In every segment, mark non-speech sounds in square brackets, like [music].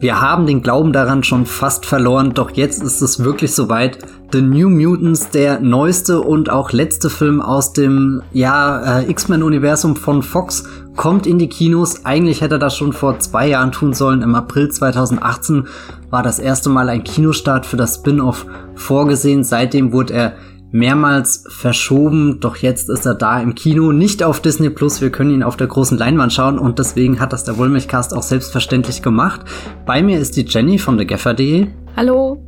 Wir haben den Glauben daran schon fast verloren, doch jetzt ist es wirklich soweit. The New Mutants, der neueste und auch letzte Film aus dem ja, äh, X-Men-Universum von Fox, kommt in die Kinos. Eigentlich hätte er das schon vor zwei Jahren tun sollen. Im April 2018 war das erste Mal ein Kinostart für das Spin-off vorgesehen. Seitdem wurde er mehrmals verschoben, doch jetzt ist er da im Kino, nicht auf Disney Plus. Wir können ihn auf der großen Leinwand schauen und deswegen hat das der Wollmilchcast auch selbstverständlich gemacht. Bei mir ist die Jenny von TheGaffer.de. Hallo.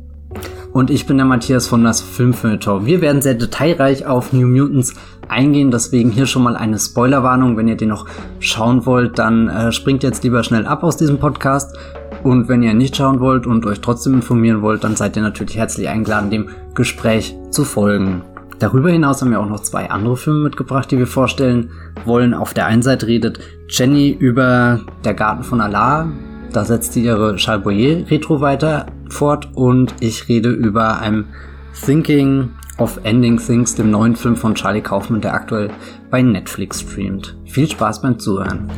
Und ich bin der Matthias von das Filmfilter. Wir werden sehr detailreich auf New Mutants eingehen, deswegen hier schon mal eine Spoilerwarnung. Wenn ihr den noch schauen wollt, dann äh, springt jetzt lieber schnell ab aus diesem Podcast. Und wenn ihr nicht schauen wollt und euch trotzdem informieren wollt, dann seid ihr natürlich herzlich eingeladen, dem Gespräch zu folgen. Darüber hinaus haben wir auch noch zwei andere Filme mitgebracht, die wir vorstellen wollen. Auf der einen Seite redet Jenny über Der Garten von Allah. Da setzt sie ihre Charles Boyer Retro weiter fort und ich rede über ein Thinking of Ending Things, dem neuen Film von Charlie Kaufman, der aktuell bei Netflix streamt. Viel Spaß beim Zuhören.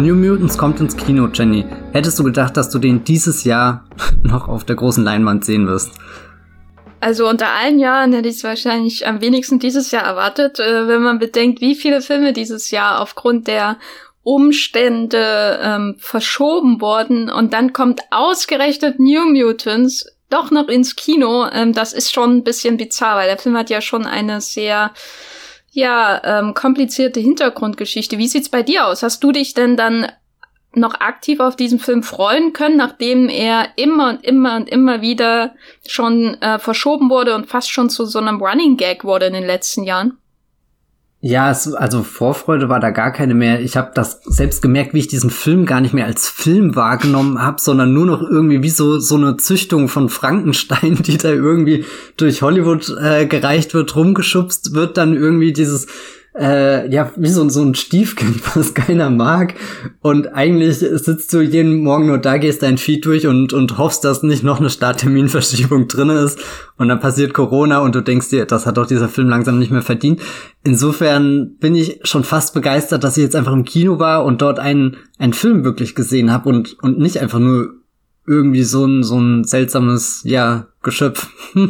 New Mutants kommt ins Kino, Jenny. Hättest du gedacht, dass du den dieses Jahr [laughs] noch auf der großen Leinwand sehen wirst? Also unter allen Jahren hätte ich es wahrscheinlich am wenigsten dieses Jahr erwartet, äh, wenn man bedenkt, wie viele Filme dieses Jahr aufgrund der Umstände ähm, verschoben wurden und dann kommt ausgerechnet New Mutants doch noch ins Kino. Ähm, das ist schon ein bisschen bizarr, weil der Film hat ja schon eine sehr ja, ähm, komplizierte Hintergrundgeschichte. Wie sieht's bei dir aus? Hast du dich denn dann noch aktiv auf diesen Film freuen können, nachdem er immer und immer und immer wieder schon äh, verschoben wurde und fast schon zu so einem Running Gag wurde in den letzten Jahren? Ja, es, also Vorfreude war da gar keine mehr. Ich habe das selbst gemerkt, wie ich diesen Film gar nicht mehr als Film wahrgenommen habe, sondern nur noch irgendwie wie so so eine Züchtung von Frankenstein, [laughs] die da irgendwie durch Hollywood äh, gereicht wird, rumgeschubst wird, dann irgendwie dieses äh, ja, wie so, so ein Stiefkind, [laughs] was keiner mag. Und eigentlich sitzt du jeden Morgen nur da, gehst dein Feed durch und, und hoffst, dass nicht noch eine Startterminverschiebung [laughs] drin ist. Und dann passiert Corona und du denkst dir, das hat doch dieser Film langsam nicht mehr verdient. Insofern bin ich schon fast begeistert, dass ich jetzt einfach im Kino war und dort einen, einen Film wirklich gesehen habe und, und nicht einfach nur irgendwie so ein, so ein seltsames, ja, Geschöpf. [laughs]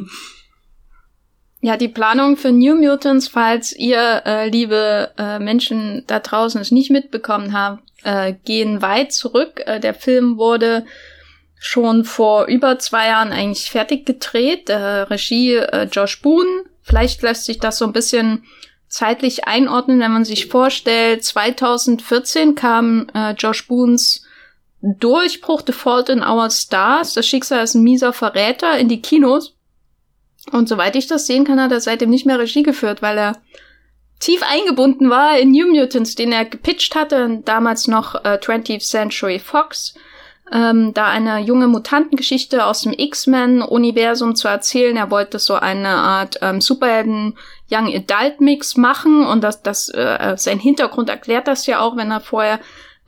Ja, die Planung für New Mutants, falls ihr, äh, liebe äh, Menschen da draußen, es nicht mitbekommen habt, äh, gehen weit zurück. Äh, der Film wurde schon vor über zwei Jahren eigentlich fertig gedreht. Äh, Regie äh, Josh Boone. Vielleicht lässt sich das so ein bisschen zeitlich einordnen, wenn man sich vorstellt, 2014 kam äh, Josh Boones Durchbruch The Fault in Our Stars, das Schicksal ist ein mieser Verräter in die Kinos. Und soweit ich das sehen kann, hat er seitdem nicht mehr Regie geführt, weil er tief eingebunden war in New Mutants, den er gepitcht hatte, damals noch äh, 20th Century Fox, ähm, da eine junge Mutantengeschichte aus dem X-Men-Universum zu erzählen. Er wollte so eine Art ähm, Superhelden Young Adult Mix machen und das, das äh, sein Hintergrund erklärt das ja auch, wenn er vorher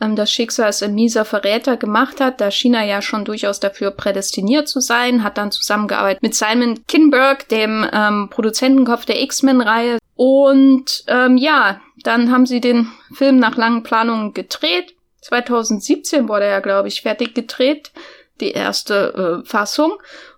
ähm, das Schicksal als ein mieser Verräter gemacht hat. Da schien er ja schon durchaus dafür prädestiniert zu sein, hat dann zusammengearbeitet mit Simon Kinberg, dem ähm, Produzentenkopf der X-Men-Reihe. Und ähm, ja, dann haben sie den Film nach langen Planungen gedreht. 2017 wurde er, glaube ich, fertig gedreht, die erste äh, Fassung.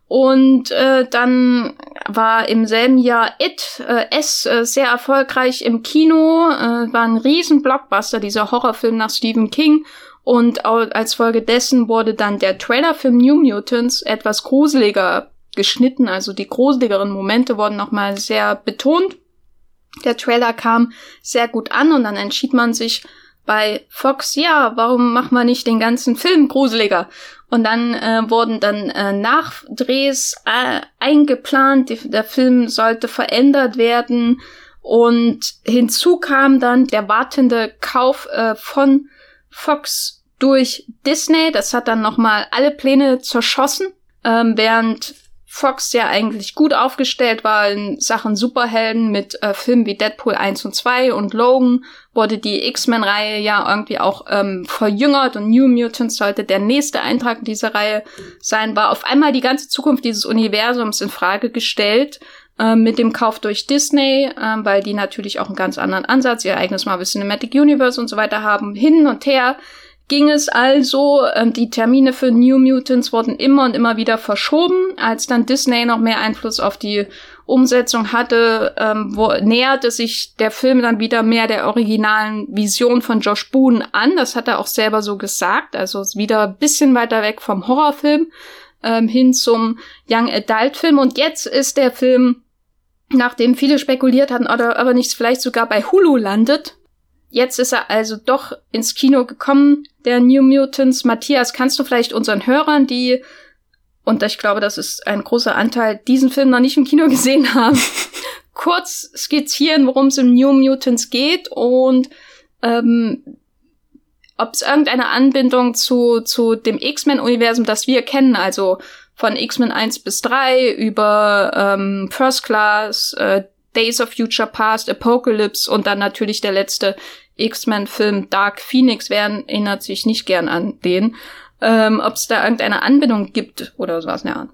Und äh, dann war im selben Jahr It, äh, S, äh, sehr erfolgreich im Kino, äh, war ein riesen Blockbuster, dieser Horrorfilm nach Stephen King. Und als Folge dessen wurde dann der Trailerfilm New Mutants etwas gruseliger geschnitten, also die gruseligeren Momente wurden nochmal sehr betont. Der Trailer kam sehr gut an und dann entschied man sich bei Fox, ja, warum machen wir nicht den ganzen Film gruseliger? Und dann äh, wurden dann äh, Nachdrehs äh, eingeplant. Die, der Film sollte verändert werden. Und hinzu kam dann der wartende Kauf äh, von Fox durch Disney. Das hat dann nochmal alle Pläne zerschossen. Ähm, während Fox ja eigentlich gut aufgestellt war in Sachen Superhelden mit äh, Filmen wie Deadpool 1 und 2 und Logan wurde die X-Men-Reihe ja irgendwie auch ähm, verjüngert und New Mutants sollte der nächste Eintrag in dieser Reihe sein, war auf einmal die ganze Zukunft dieses Universums in Frage gestellt, äh, mit dem Kauf durch Disney, äh, weil die natürlich auch einen ganz anderen Ansatz, ihr eigenes Marvel Cinematic Universe und so weiter haben, hin und her ging es also, ähm, die Termine für New Mutants wurden immer und immer wieder verschoben. Als dann Disney noch mehr Einfluss auf die Umsetzung hatte, ähm, wo, näherte sich der Film dann wieder mehr der originalen Vision von Josh Boone an. Das hat er auch selber so gesagt. Also wieder ein bisschen weiter weg vom Horrorfilm ähm, hin zum Young Adult Film. Und jetzt ist der Film, nachdem viele spekuliert hatten, oder aber nicht vielleicht sogar bei Hulu landet, Jetzt ist er also doch ins Kino gekommen, der New Mutants. Matthias, kannst du vielleicht unseren Hörern, die, und ich glaube, das ist ein großer Anteil, diesen Film noch nicht im Kino [laughs] gesehen haben, [laughs] kurz skizzieren, worum es im New Mutants geht und ähm, ob es irgendeine Anbindung zu, zu dem X-Men-Universum, das wir kennen, also von X-Men 1 bis 3 über ähm, First Class, äh, Days of Future Past, Apocalypse und dann natürlich der letzte X-Men-Film Dark Phoenix, wer erinnert sich nicht gern an den, ähm, ob es da irgendeine Anbindung gibt oder sowas in der Art.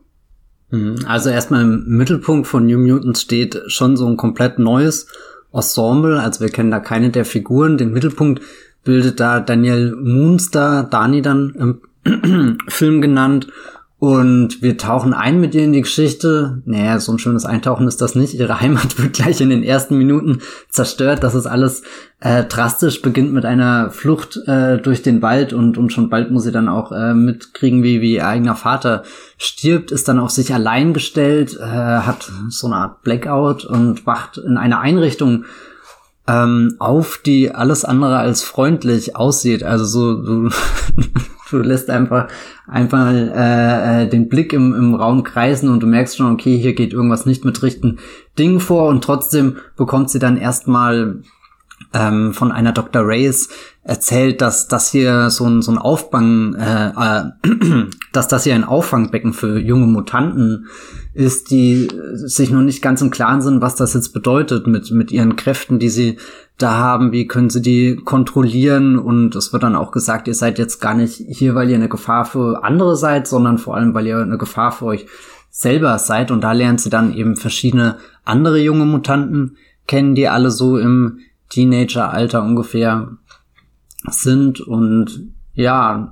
Mhm. Also erstmal im Mittelpunkt von New Mutants steht schon so ein komplett neues Ensemble. Also wir kennen da keine der Figuren. Den Mittelpunkt bildet da Daniel Moonster, Dani dann im [clears throat] Film genannt. Und wir tauchen ein mit ihr in die Geschichte. Naja, so ein schönes Eintauchen ist das nicht. Ihre Heimat [laughs] wird gleich in den ersten Minuten zerstört. Das ist alles äh, drastisch, beginnt mit einer Flucht äh, durch den Wald und, und schon bald muss sie dann auch äh, mitkriegen, wie, wie ihr eigener Vater stirbt, ist dann auf sich allein gestellt, äh, hat so eine Art Blackout und wacht in einer Einrichtung ähm, auf, die alles andere als freundlich aussieht. Also so, du, [laughs] du lässt einfach einfach äh, äh, den Blick im, im Raum kreisen und du merkst schon, okay, hier geht irgendwas nicht mit richtigen Dingen vor und trotzdem bekommt sie dann erstmal ähm, von einer Dr. Reyes erzählt, dass das hier so ein, so ein Auffang, äh, äh, [clears throat] dass das hier ein Auffangbecken für junge Mutanten ist, die sich noch nicht ganz im Klaren sind, was das jetzt bedeutet mit, mit ihren Kräften, die sie da haben, wie können sie die kontrollieren? Und es wird dann auch gesagt, ihr seid jetzt gar nicht hier, weil ihr eine Gefahr für andere seid, sondern vor allem, weil ihr eine Gefahr für euch selber seid. Und da lernt sie dann eben verschiedene andere junge Mutanten kennen, die alle so im Teenageralter ungefähr sind und ja,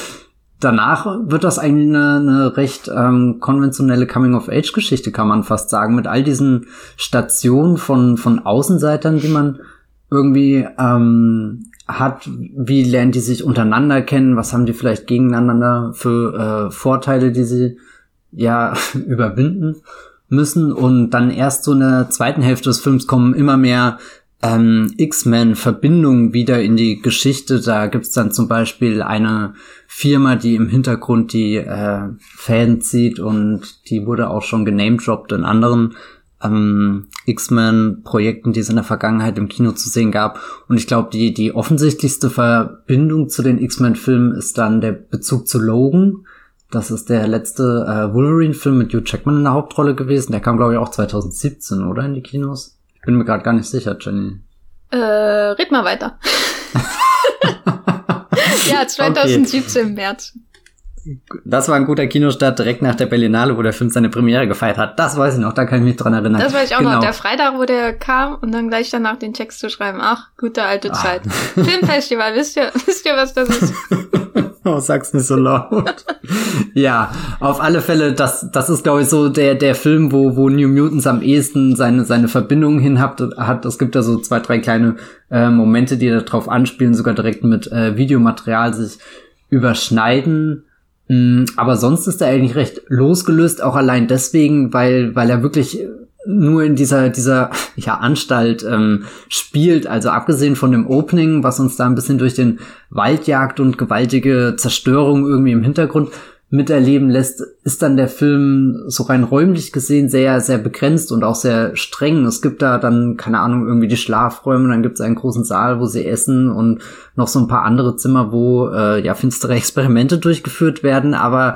[laughs] danach wird das eigentlich eine, eine recht ähm, konventionelle Coming-of-Age-Geschichte, kann man fast sagen, mit all diesen Stationen von, von Außenseitern, die man irgendwie ähm, hat, wie lernen die sich untereinander kennen, was haben die vielleicht gegeneinander für äh, Vorteile, die sie ja [laughs] überwinden müssen und dann erst so in der zweiten Hälfte des Films kommen immer mehr ähm, X-Men-Verbindungen wieder in die Geschichte. Da gibt's dann zum Beispiel eine Firma, die im Hintergrund die äh, Fäden zieht und die wurde auch schon genamedroppt in anderen ähm, X-Men-Projekten, die es in der Vergangenheit im Kino zu sehen gab. Und ich glaube, die, die offensichtlichste Verbindung zu den X-Men-Filmen ist dann der Bezug zu Logan. Das ist der letzte äh, Wolverine-Film mit Hugh Jackman in der Hauptrolle gewesen. Der kam, glaube ich, auch 2017, oder? In die Kinos? Ich bin mir gerade gar nicht sicher, Jenny. Äh, red mal weiter. [laughs] ja, 2017 okay. März. Das war ein guter Kinostart direkt nach der Berlinale, wo der Film seine Premiere gefeiert hat. Das weiß ich noch, da kann ich mich dran erinnern. Das weiß ich auch genau. noch. Der Freitag, wo der kam und dann gleich danach den Text zu schreiben. Ach, gute alte ah. Zeit. [laughs] Filmfestival, wisst ihr, wisst ihr, was das ist? [laughs] [laughs] oh, sag's nicht so laut. ja, auf alle Fälle, das, das ist, glaube ich, so der, der Film, wo, wo New Mutants am ehesten seine, seine Verbindungen hin hat. hat. Es gibt da so zwei, drei kleine äh, Momente, die darauf anspielen, sogar direkt mit äh, Videomaterial sich überschneiden. Mm, aber sonst ist er eigentlich recht losgelöst, auch allein deswegen, weil, weil er wirklich nur in dieser, dieser ja, Anstalt ähm, spielt. Also abgesehen von dem Opening, was uns da ein bisschen durch den Wald jagt und gewaltige Zerstörung irgendwie im Hintergrund miterleben lässt, ist dann der Film so rein räumlich gesehen sehr, sehr begrenzt und auch sehr streng. Es gibt da dann, keine Ahnung, irgendwie die Schlafräume, dann gibt es einen großen Saal, wo sie essen und noch so ein paar andere Zimmer, wo äh, ja finstere Experimente durchgeführt werden, aber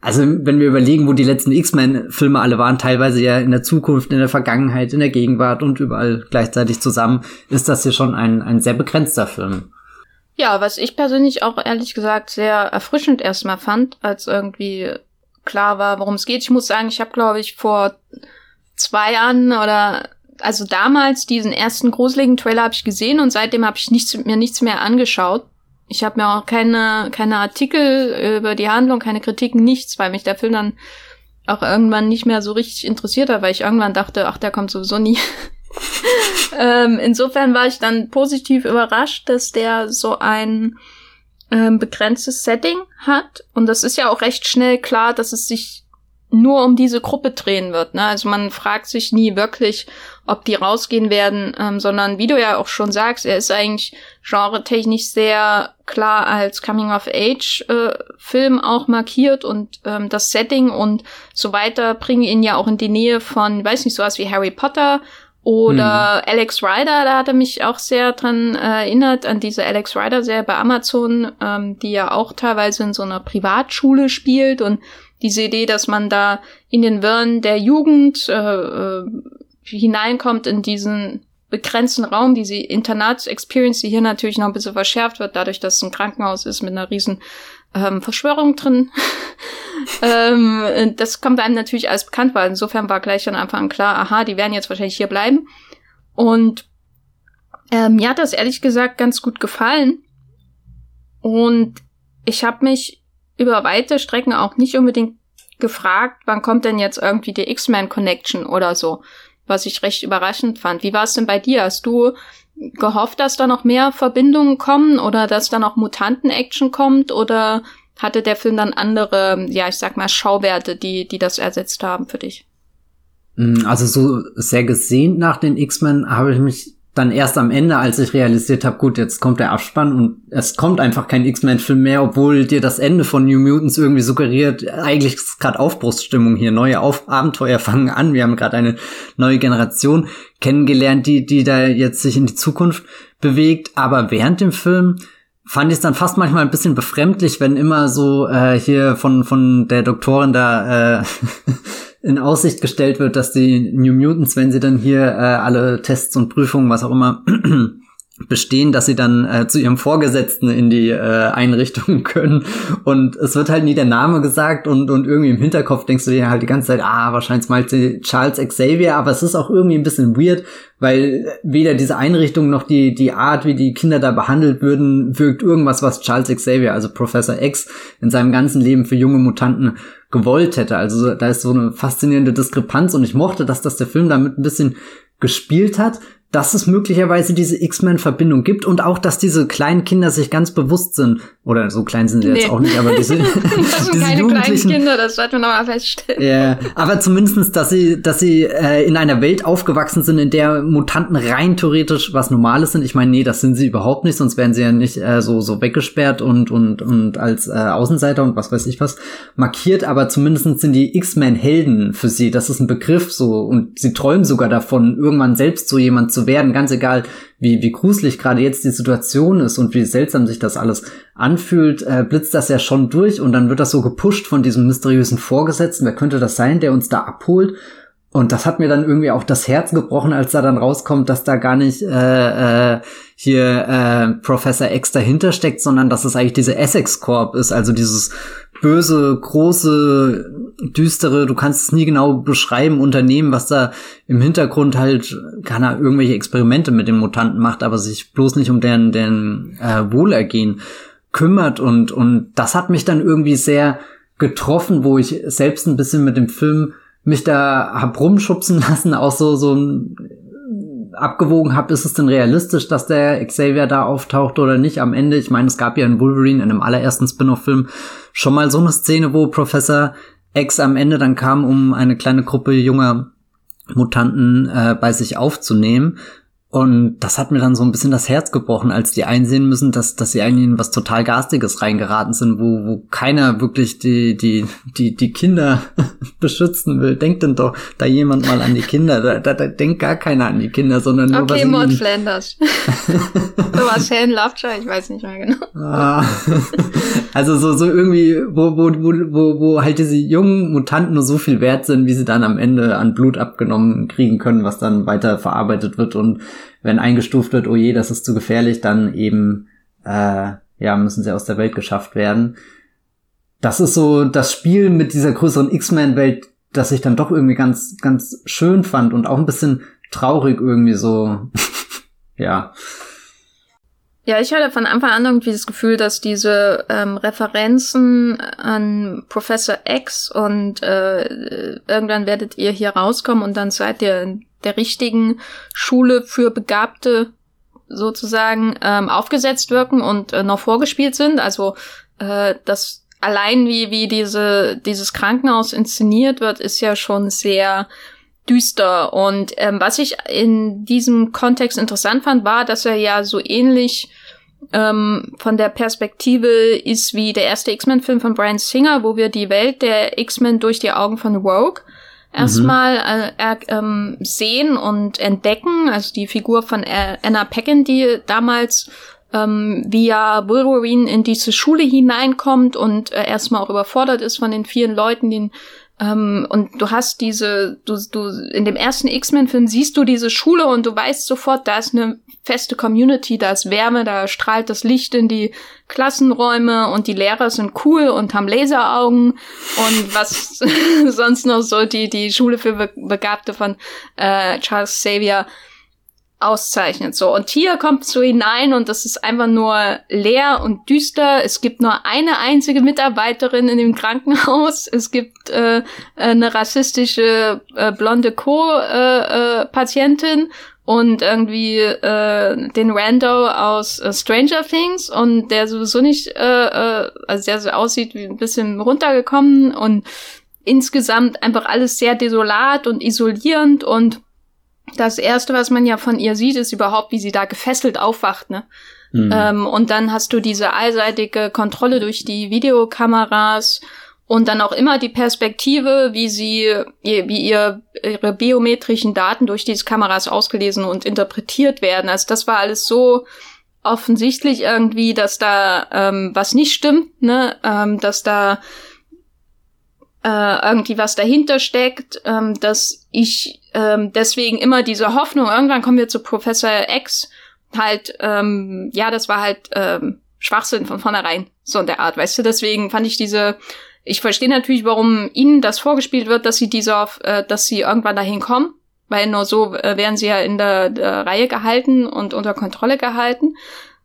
also wenn wir überlegen, wo die letzten X-Men-Filme alle waren, teilweise ja in der Zukunft, in der Vergangenheit, in der Gegenwart und überall gleichzeitig zusammen, ist das hier schon ein, ein sehr begrenzter Film. Ja, was ich persönlich auch ehrlich gesagt sehr erfrischend erstmal fand, als irgendwie klar war, worum es geht. Ich muss sagen, ich habe, glaube ich, vor zwei an oder also damals diesen ersten gruseligen Trailer habe ich gesehen und seitdem habe ich nichts, mir nichts mehr angeschaut. Ich habe mir auch keine, keine Artikel über die Handlung, keine Kritiken, nichts, weil mich der Film dann auch irgendwann nicht mehr so richtig interessiert hat, weil ich irgendwann dachte, ach, der kommt sowieso nie. [laughs] ähm, insofern war ich dann positiv überrascht, dass der so ein ähm, begrenztes Setting hat. Und das ist ja auch recht schnell klar, dass es sich nur um diese Gruppe drehen wird. Ne? Also man fragt sich nie wirklich, ob die rausgehen werden, ähm, sondern wie du ja auch schon sagst, er ist eigentlich genre-technisch sehr klar als Coming-of-Age-Film äh, auch markiert und ähm, das Setting und so weiter bringen ihn ja auch in die Nähe von, weiß nicht, sowas wie Harry Potter oder hm. Alex Rider, da hat er mich auch sehr dran äh, erinnert, an diese Alex Rider-Serie bei Amazon, ähm, die ja auch teilweise in so einer Privatschule spielt und diese Idee, dass man da in den Wirren der Jugend äh, äh, hineinkommt in diesen begrenzten Raum, diese Internats-Experience, die hier natürlich noch ein bisschen verschärft wird, dadurch, dass es ein Krankenhaus ist mit einer riesen ähm, Verschwörung drin. [laughs] ähm, das kommt einem natürlich alles bekannt, weil insofern war gleich Anfang an klar, aha, die werden jetzt wahrscheinlich hier bleiben. Und ähm, mir hat das ehrlich gesagt ganz gut gefallen. Und ich habe mich über weite Strecken auch nicht unbedingt gefragt, wann kommt denn jetzt irgendwie die X-Men Connection oder so, was ich recht überraschend fand. Wie war es denn bei dir? Hast du gehofft, dass da noch mehr Verbindungen kommen oder dass da noch Mutanten-Action kommt oder hatte der Film dann andere, ja, ich sag mal, Schauwerte, die, die das ersetzt haben für dich? Mm, also so sehr gesehnt nach den X-Men habe ich mich dann erst am Ende, als ich realisiert habe, gut, jetzt kommt der Abspann und es kommt einfach kein X-Men-Film mehr, obwohl dir das Ende von New Mutants irgendwie suggeriert, eigentlich ist gerade Aufbruchsstimmung hier, neue Auf Abenteuer fangen an, wir haben gerade eine neue Generation kennengelernt, die, die da jetzt sich in die Zukunft bewegt, aber während dem Film fand ich es dann fast manchmal ein bisschen befremdlich, wenn immer so äh, hier von von der Doktorin da äh, [laughs] in Aussicht gestellt wird, dass die New Mutants, wenn sie dann hier äh, alle Tests und Prüfungen, was auch immer, [clears throat] bestehen, dass sie dann äh, zu ihrem Vorgesetzten in die äh, Einrichtung [laughs] können. Und es wird halt nie der Name gesagt und, und irgendwie im Hinterkopf denkst du dir halt die ganze Zeit, ah, wahrscheinlich mal Charles Xavier, aber es ist auch irgendwie ein bisschen weird, weil weder diese Einrichtung noch die, die Art, wie die Kinder da behandelt würden, wirkt irgendwas, was Charles Xavier, also Professor X, in seinem ganzen Leben für junge Mutanten gewollt hätte. Also da ist so eine faszinierende Diskrepanz und ich mochte, dass das der Film damit ein bisschen gespielt hat, dass es möglicherweise diese X-Men-Verbindung gibt und auch, dass diese kleinen Kinder sich ganz bewusst sind, oder so klein sind sie nee. jetzt auch nicht, aber diese, [laughs] [laughs] das sind diese keine Jugendlichen, kleinen Kinder, das sollten wir nochmal feststellen. Ja, aber zumindestens, dass sie, dass sie äh, in einer Welt aufgewachsen sind, in der Mutanten rein theoretisch was Normales sind. Ich meine, nee, das sind sie überhaupt nicht, sonst wären sie ja nicht äh, so so weggesperrt und und und als äh, Außenseiter und was weiß ich was markiert, aber zumindestens sind die X-Men Helden für sie. Das ist ein Begriff so und sie träumen sogar davon, irgendwann selbst so jemand zu werden, ganz egal, wie, wie gruselig gerade jetzt die Situation ist und wie seltsam sich das alles anfühlt, äh, blitzt das ja schon durch und dann wird das so gepusht von diesem mysteriösen Vorgesetzten. Wer könnte das sein, der uns da abholt? Und das hat mir dann irgendwie auch das Herz gebrochen, als da dann rauskommt, dass da gar nicht äh, äh, hier äh, Professor X dahinter steckt, sondern dass es eigentlich diese Essex Corp ist, also dieses böse, große, düstere, du kannst es nie genau beschreiben, Unternehmen, was da im Hintergrund halt, kann er irgendwelche Experimente mit den Mutanten macht, aber sich bloß nicht um deren, deren äh, Wohlergehen kümmert und, und das hat mich dann irgendwie sehr getroffen, wo ich selbst ein bisschen mit dem Film mich da hab rumschubsen [laughs] lassen, auch so, so abgewogen habe, ist es denn realistisch, dass der Xavier da auftaucht oder nicht am Ende? Ich meine, es gab ja in Wolverine, in einem allerersten Spin-off-Film, schon mal so eine Szene, wo Professor X am Ende dann kam, um eine kleine Gruppe junger Mutanten äh, bei sich aufzunehmen. Und das hat mir dann so ein bisschen das Herz gebrochen, als die einsehen müssen, dass, dass sie eigentlich in was total Garstiges reingeraten sind, wo, wo keiner wirklich die, die, die, die Kinder [laughs] beschützen will. Denkt denn doch da jemand mal an die Kinder. Da, da, da denkt gar keiner an die Kinder, sondern nur okay, Maud Flanders. [laughs] so was Helen Lovejoy, ich weiß nicht mehr genau. Ah. [laughs] also so, so irgendwie, wo, wo, wo, wo, wo halt diese jungen Mutanten nur so viel wert sind, wie sie dann am Ende an Blut abgenommen kriegen können, was dann weiter verarbeitet wird und wenn eingestuft wird, oh je, das ist zu gefährlich, dann eben äh, ja müssen sie aus der Welt geschafft werden. Das ist so das Spiel mit dieser größeren X-Men-Welt, das ich dann doch irgendwie ganz, ganz schön fand und auch ein bisschen traurig irgendwie so. [laughs] ja. Ja, ich hatte von Anfang an irgendwie das Gefühl, dass diese ähm, Referenzen an Professor X und äh, irgendwann werdet ihr hier rauskommen und dann seid ihr in der richtigen Schule für Begabte sozusagen ähm, aufgesetzt wirken und äh, noch vorgespielt sind. Also äh, das allein wie wie diese dieses Krankenhaus inszeniert wird, ist ja schon sehr düster. Und ähm, was ich in diesem Kontext interessant fand, war, dass er ja so ähnlich ähm, von der Perspektive ist wie der erste X-Men-Film von Brian Singer, wo wir die Welt der X-Men durch die Augen von Rogue erstmal äh, ähm, sehen und entdecken. Also die Figur von Anna Paquin, die damals ähm, via Wolverine in diese Schule hineinkommt und äh, erstmal auch überfordert ist von den vielen Leuten, den ähm, und du hast diese, du, du, in dem ersten X-Men-Film siehst du diese Schule und du weißt sofort, da ist eine feste Community, da ist Wärme, da strahlt das Licht in die Klassenräume und die Lehrer sind cool und haben Laseraugen und was [laughs] sonst noch so die, die Schule für Begabte von äh, Charles Xavier auszeichnet. So, und hier kommst du hinein und das ist einfach nur leer und düster. Es gibt nur eine einzige Mitarbeiterin in dem Krankenhaus. Es gibt äh, eine rassistische äh, blonde Co-Patientin äh, äh, und irgendwie äh, den Rando aus äh, Stranger Things und der sowieso nicht, äh, äh, also der so aussieht wie ein bisschen runtergekommen und insgesamt einfach alles sehr desolat und isolierend und das erste, was man ja von ihr sieht, ist überhaupt, wie sie da gefesselt aufwacht, ne? Mhm. Ähm, und dann hast du diese allseitige Kontrolle durch die Videokameras und dann auch immer die Perspektive, wie sie, wie ihr, ihre biometrischen Daten durch diese Kameras ausgelesen und interpretiert werden. Also das war alles so offensichtlich irgendwie, dass da ähm, was nicht stimmt, ne? Ähm, dass da äh, irgendwie was dahinter steckt, ähm, dass ich ähm, deswegen immer diese Hoffnung, irgendwann kommen wir zu Professor X, halt, ähm, ja, das war halt ähm, Schwachsinn von vornherein, so in der Art, weißt du, deswegen fand ich diese, ich verstehe natürlich, warum ihnen das vorgespielt wird, dass sie diese, äh, dass sie irgendwann dahin kommen, weil nur so äh, werden sie ja in der, der Reihe gehalten und unter Kontrolle gehalten.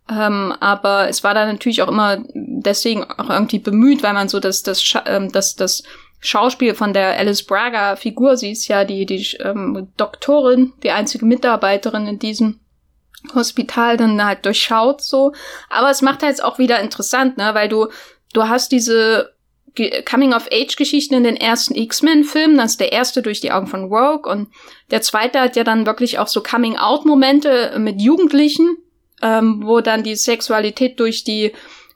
Ähm, aber es war dann natürlich auch immer deswegen auch irgendwie bemüht, weil man so das, das, ähm, das, das Schauspiel von der Alice Braga Figur. Sie ist ja die, die ähm, Doktorin, die einzige Mitarbeiterin in diesem Hospital dann halt durchschaut so. Aber es macht halt auch wieder interessant, ne, weil du, du hast diese Coming-of-Age-Geschichten in den ersten X-Men-Filmen. Das ist der erste durch die Augen von Rogue und der zweite hat ja dann wirklich auch so Coming-out-Momente mit Jugendlichen, ähm, wo dann die Sexualität durch die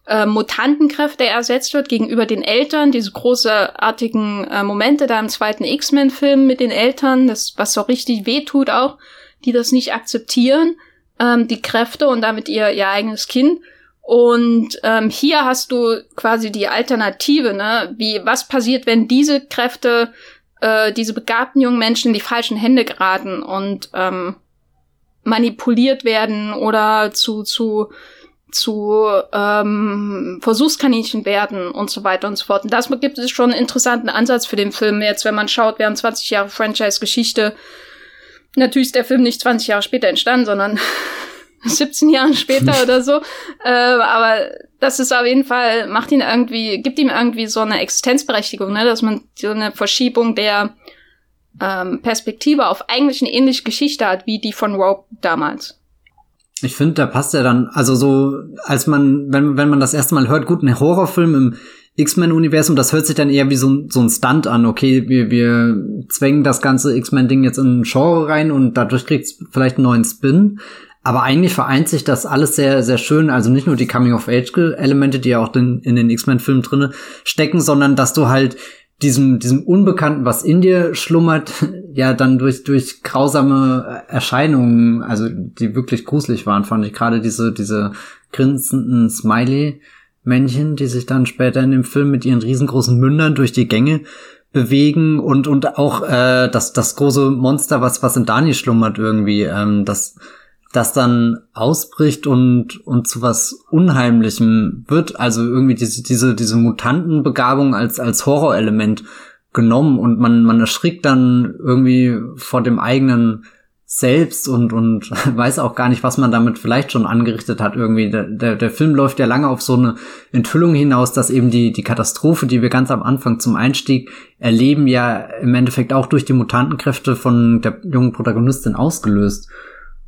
äh, Mutantenkräfte ersetzt wird gegenüber den Eltern, diese großartigen äh, Momente da im zweiten X-Men-Film mit den Eltern, das was so richtig wehtut auch, die das nicht akzeptieren, ähm, die Kräfte und damit ihr ihr eigenes Kind. Und ähm, hier hast du quasi die Alternative, ne? Wie was passiert, wenn diese Kräfte, äh, diese begabten jungen Menschen in die falschen Hände geraten und ähm, manipuliert werden oder zu zu zu ähm, Versuchskaninchen werden und so weiter und so fort. Und das gibt es schon einen interessanten Ansatz für den Film jetzt, wenn man schaut, wir haben 20 Jahre Franchise-Geschichte. Natürlich ist der Film nicht 20 Jahre später entstanden, sondern [laughs] 17 Jahre später [laughs] oder so. Äh, aber das ist auf jeden Fall, macht ihn irgendwie, gibt ihm irgendwie so eine Existenzberechtigung, ne? dass man so eine Verschiebung der ähm, Perspektive auf eigentlich eine ähnliche Geschichte hat wie die von Rogue damals. Ich finde, da passt er dann, also so, als man, wenn, wenn man das erste Mal hört, gut, ein Horrorfilm im X-Men-Universum, das hört sich dann eher wie so, so ein Stunt an. Okay, wir, wir zwängen das ganze X-Men-Ding jetzt in ein Genre rein und dadurch kriegt es vielleicht einen neuen Spin. Aber eigentlich vereint sich das alles sehr, sehr schön. Also nicht nur die Coming-of-Age-Elemente, die ja auch in, in den X-Men-Filmen drinne stecken, sondern dass du halt diesem, diesem Unbekannten, was in dir schlummert, [laughs] ja dann durch, durch grausame Erscheinungen, also die wirklich gruselig waren, fand ich gerade diese, diese grinsenden Smiley-Männchen, die sich dann später in dem Film mit ihren riesengroßen Mündern durch die Gänge bewegen und, und auch äh, das, das große Monster, was, was in Dani schlummert irgendwie, ähm, das das dann ausbricht und, und zu was Unheimlichem wird. Also irgendwie diese, diese, diese Mutantenbegabung als, als Horrorelement genommen und man, man erschrickt dann irgendwie vor dem eigenen selbst und, und [laughs] weiß auch gar nicht, was man damit vielleicht schon angerichtet hat irgendwie. Der, der, der Film läuft ja lange auf so eine Enthüllung hinaus, dass eben die, die Katastrophe, die wir ganz am Anfang zum Einstieg erleben, ja im Endeffekt auch durch die Mutantenkräfte von der jungen Protagonistin ausgelöst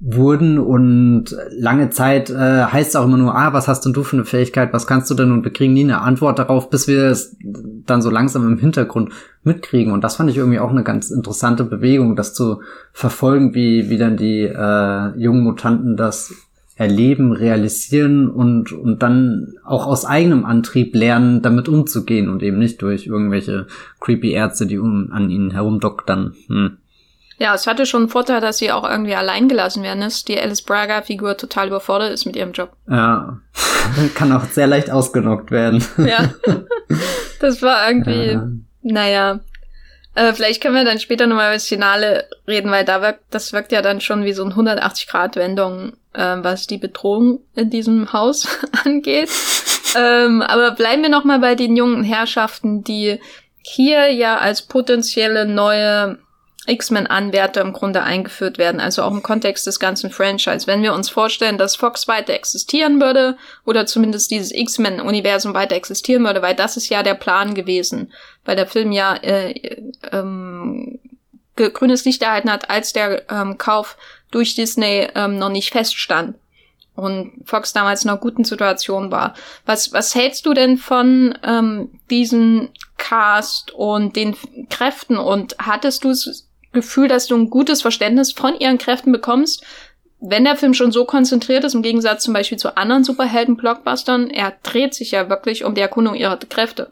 wurden und lange Zeit äh, heißt es auch immer nur, ah, was hast denn du für eine Fähigkeit, was kannst du denn und wir kriegen nie eine Antwort darauf, bis wir es dann so langsam im Hintergrund mitkriegen und das fand ich irgendwie auch eine ganz interessante Bewegung, das zu verfolgen, wie, wie dann die äh, jungen Mutanten das erleben, realisieren und, und dann auch aus eigenem Antrieb lernen, damit umzugehen und eben nicht durch irgendwelche creepy Ärzte, die um, an ihnen herumdoktern. Hm. Ja, es hatte schon einen Vorteil, dass sie auch irgendwie allein gelassen werden ist. Die Alice Braga-Figur total überfordert ist mit ihrem Job. Ja, [laughs] kann auch sehr leicht ausgenockt werden. ja, [laughs] das war irgendwie, ja. naja. Äh, vielleicht können wir dann später nochmal über das Finale reden, weil da wirkt, das wirkt ja dann schon wie so ein 180-Grad-Wendung, äh, was die Bedrohung in diesem Haus [laughs] angeht. ähm, aber bleiben wir nochmal bei den jungen Herrschaften, die hier ja als potenzielle neue X-Men-Anwärter im Grunde eingeführt werden, also auch im Kontext des ganzen Franchise. Wenn wir uns vorstellen, dass Fox weiter existieren würde, oder zumindest dieses X-Men-Universum weiter existieren würde, weil das ist ja der Plan gewesen, weil der Film ja äh, ähm, grünes Licht erhalten hat, als der ähm, Kauf durch Disney ähm, noch nicht feststand und Fox damals in einer guten Situation war. Was, was hältst du denn von ähm, diesem Cast und den Kräften und hattest du Gefühl, dass du ein gutes Verständnis von ihren Kräften bekommst, wenn der Film schon so konzentriert ist, im Gegensatz zum Beispiel zu anderen Superhelden-Blockbustern, er dreht sich ja wirklich um die Erkundung ihrer Kräfte.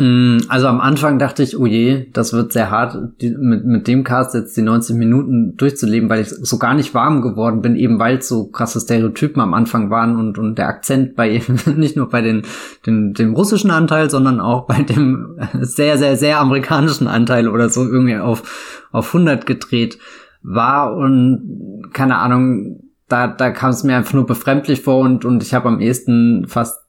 Mm, also am Anfang dachte ich, oh je, das wird sehr hart, die, mit, mit dem Cast jetzt die 90 Minuten durchzuleben, weil ich so gar nicht warm geworden bin, eben weil so krasse Stereotypen am Anfang waren und, und der Akzent bei [laughs] nicht nur bei den, den, dem russischen Anteil, sondern auch bei dem [laughs] sehr, sehr, sehr amerikanischen Anteil oder so irgendwie auf, auf 100 gedreht war und keine Ahnung, da, da kam es mir einfach nur befremdlich vor und, und ich habe am ehesten fast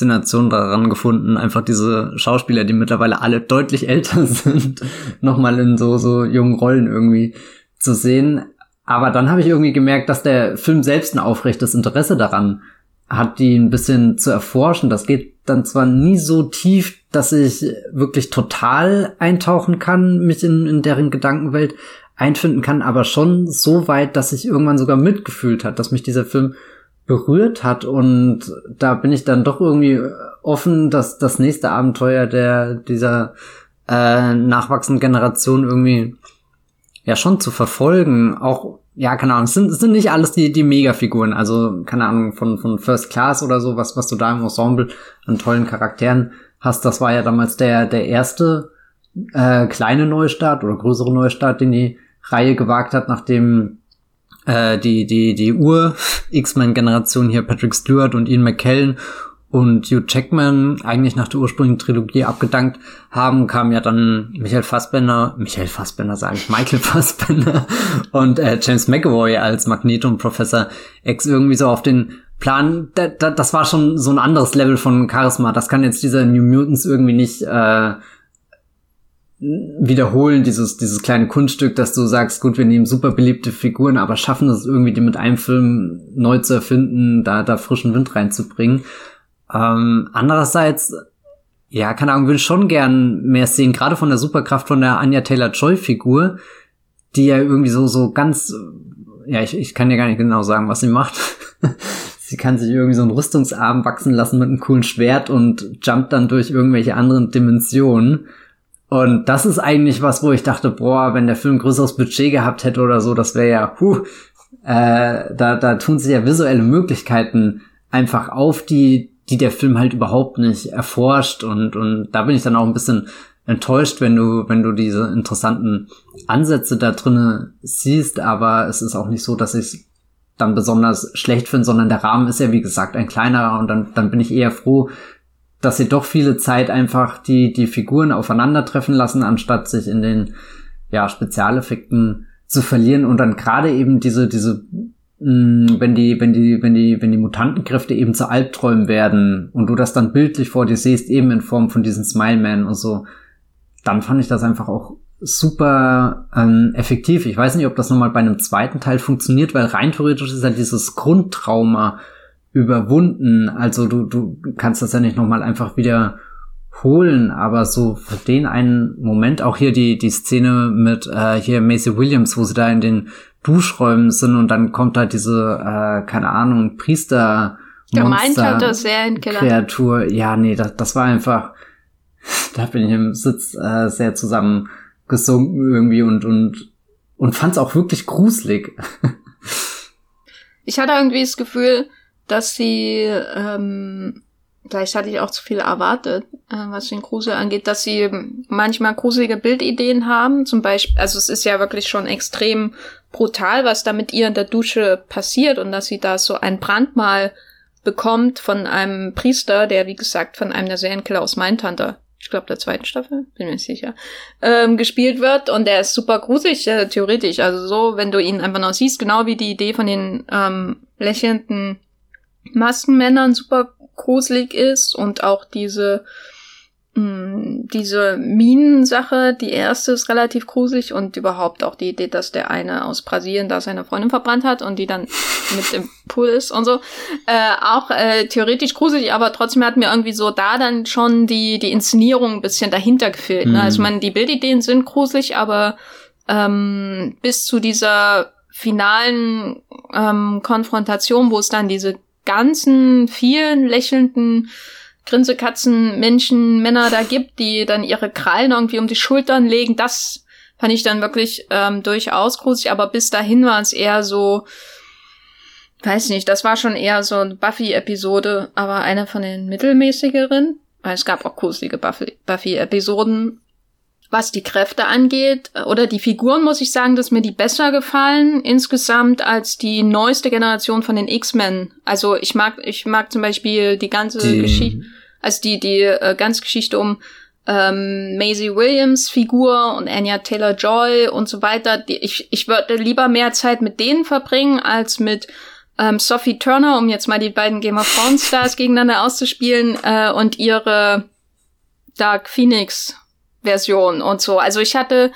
Faszination daran gefunden, einfach diese Schauspieler, die mittlerweile alle deutlich älter [laughs] sind, nochmal in so, so jungen Rollen irgendwie zu sehen. Aber dann habe ich irgendwie gemerkt, dass der Film selbst ein aufrechtes Interesse daran hat, die ein bisschen zu erforschen. Das geht dann zwar nie so tief, dass ich wirklich total eintauchen kann, mich in, in deren Gedankenwelt einfinden kann, aber schon so weit, dass ich irgendwann sogar mitgefühlt hat, dass mich dieser Film berührt hat und da bin ich dann doch irgendwie offen, dass das nächste Abenteuer der dieser äh, nachwachsenden Generation irgendwie ja schon zu verfolgen. Auch ja, keine Ahnung, es sind, es sind nicht alles die die Megafiguren, also keine Ahnung von von First Class oder so, was was du da im Ensemble an tollen Charakteren hast. Das war ja damals der der erste äh, kleine Neustart oder größere Neustart, den die Reihe gewagt hat, nachdem äh, die, die, die Ur-X-Men-Generation [laughs] hier, Patrick Stewart und Ian McKellen und Hugh Jackman eigentlich nach der ursprünglichen Trilogie abgedankt haben, kam ja dann Michael Fassbender, Michael Fassbender sage ich, Michael [laughs] Fassbender und äh, James McAvoy als Magneto und Professor X irgendwie so auf den Plan. Da, da, das war schon so ein anderes Level von Charisma. Das kann jetzt dieser New Mutants irgendwie nicht äh, wiederholen, dieses, dieses kleine Kunststück, dass du sagst, gut, wir nehmen super beliebte Figuren, aber schaffen es irgendwie, die mit einem Film neu zu erfinden, da, da frischen Wind reinzubringen. Ähm, andererseits, ja, keine Ahnung, würde schon gern mehr sehen, gerade von der Superkraft von der Anya Taylor-Joy-Figur, die ja irgendwie so, so ganz, ja, ich, ich kann dir gar nicht genau sagen, was sie macht. [laughs] sie kann sich irgendwie so einen Rüstungsarm wachsen lassen mit einem coolen Schwert und jumpt dann durch irgendwelche anderen Dimensionen. Und das ist eigentlich was, wo ich dachte, boah, wenn der Film größeres Budget gehabt hätte oder so, das wäre ja, huh, äh, da, da tun sich ja visuelle Möglichkeiten einfach auf, die, die der Film halt überhaupt nicht erforscht. Und, und da bin ich dann auch ein bisschen enttäuscht, wenn du, wenn du diese interessanten Ansätze da drinnen siehst, aber es ist auch nicht so, dass ich dann besonders schlecht finde, sondern der Rahmen ist ja wie gesagt ein kleinerer und dann, dann bin ich eher froh, dass sie doch viele Zeit einfach die, die Figuren aufeinandertreffen lassen, anstatt sich in den, ja, Spezialeffekten zu verlieren und dann gerade eben diese, diese, mh, mm, wenn die, wenn die, wenn die, wenn die Mutantenkräfte eben zu Albträumen werden und du das dann bildlich vor dir siehst, eben in Form von diesen Smile Man und so, dann fand ich das einfach auch super ähm, effektiv. Ich weiß nicht, ob das nochmal bei einem zweiten Teil funktioniert, weil rein theoretisch ist ja dieses Grundtrauma überwunden. Also du, du kannst das ja nicht nochmal einfach wieder holen, aber so für den einen Moment, auch hier die, die Szene mit äh, hier Macy Williams, wo sie da in den Duschräumen sind und dann kommt da diese, äh, keine Ahnung, Priester Monster Kreatur. Ja, nee, das, das war einfach, [laughs] da bin ich im Sitz äh, sehr zusammengesunken irgendwie und, und, und fand's auch wirklich gruselig. [laughs] ich hatte irgendwie das Gefühl, dass sie, ähm, vielleicht hatte ich auch zu viel erwartet, äh, was den Grusel angeht, dass sie manchmal gruselige Bildideen haben. Zum Beispiel, also es ist ja wirklich schon extrem brutal, was da mit ihr in der Dusche passiert und dass sie da so ein Brandmal bekommt von einem Priester, der, wie gesagt, von einem der Serienkiller aus Mindhunter, ich glaube der zweiten Staffel, bin mir nicht sicher, ähm, gespielt wird. Und der ist super gruselig, äh, theoretisch. Also so, wenn du ihn einfach noch siehst, genau wie die Idee von den ähm, lächelnden Maskenmännern super gruselig ist und auch diese hm, diese Minensache, die erste ist relativ gruselig und überhaupt auch die Idee, dass der eine aus Brasilien da seine Freundin verbrannt hat und die dann [laughs] mit im Pool ist und so. Äh, auch äh, theoretisch gruselig, aber trotzdem hat mir irgendwie so da dann schon die, die Inszenierung ein bisschen dahinter gefehlt. Mhm. Ne? Also ich meine, die Bildideen sind gruselig, aber ähm, bis zu dieser finalen ähm, Konfrontation, wo es dann diese ganzen vielen lächelnden Grinsekatzen, Menschen, Männer da gibt, die dann ihre Krallen irgendwie um die Schultern legen, das fand ich dann wirklich ähm, durchaus gruselig, aber bis dahin war es eher so, weiß nicht, das war schon eher so eine Buffy-Episode, aber eine von den mittelmäßigeren, weil es gab auch gruselige Buffy-Episoden, was die Kräfte angeht, oder die Figuren, muss ich sagen, dass mir die besser gefallen insgesamt als die neueste Generation von den X-Men. Also ich mag, ich mag zum Beispiel die ganze Geschichte, also die, die äh, ganze Geschichte um ähm, Maisie Williams Figur und Anya Taylor Joy und so weiter. Die, ich, ich würde lieber mehr Zeit mit denen verbringen als mit ähm, Sophie Turner, um jetzt mal die beiden Game of Thrones Stars [laughs] gegeneinander auszuspielen äh, und ihre Dark Phoenix Version und so. Also ich hatte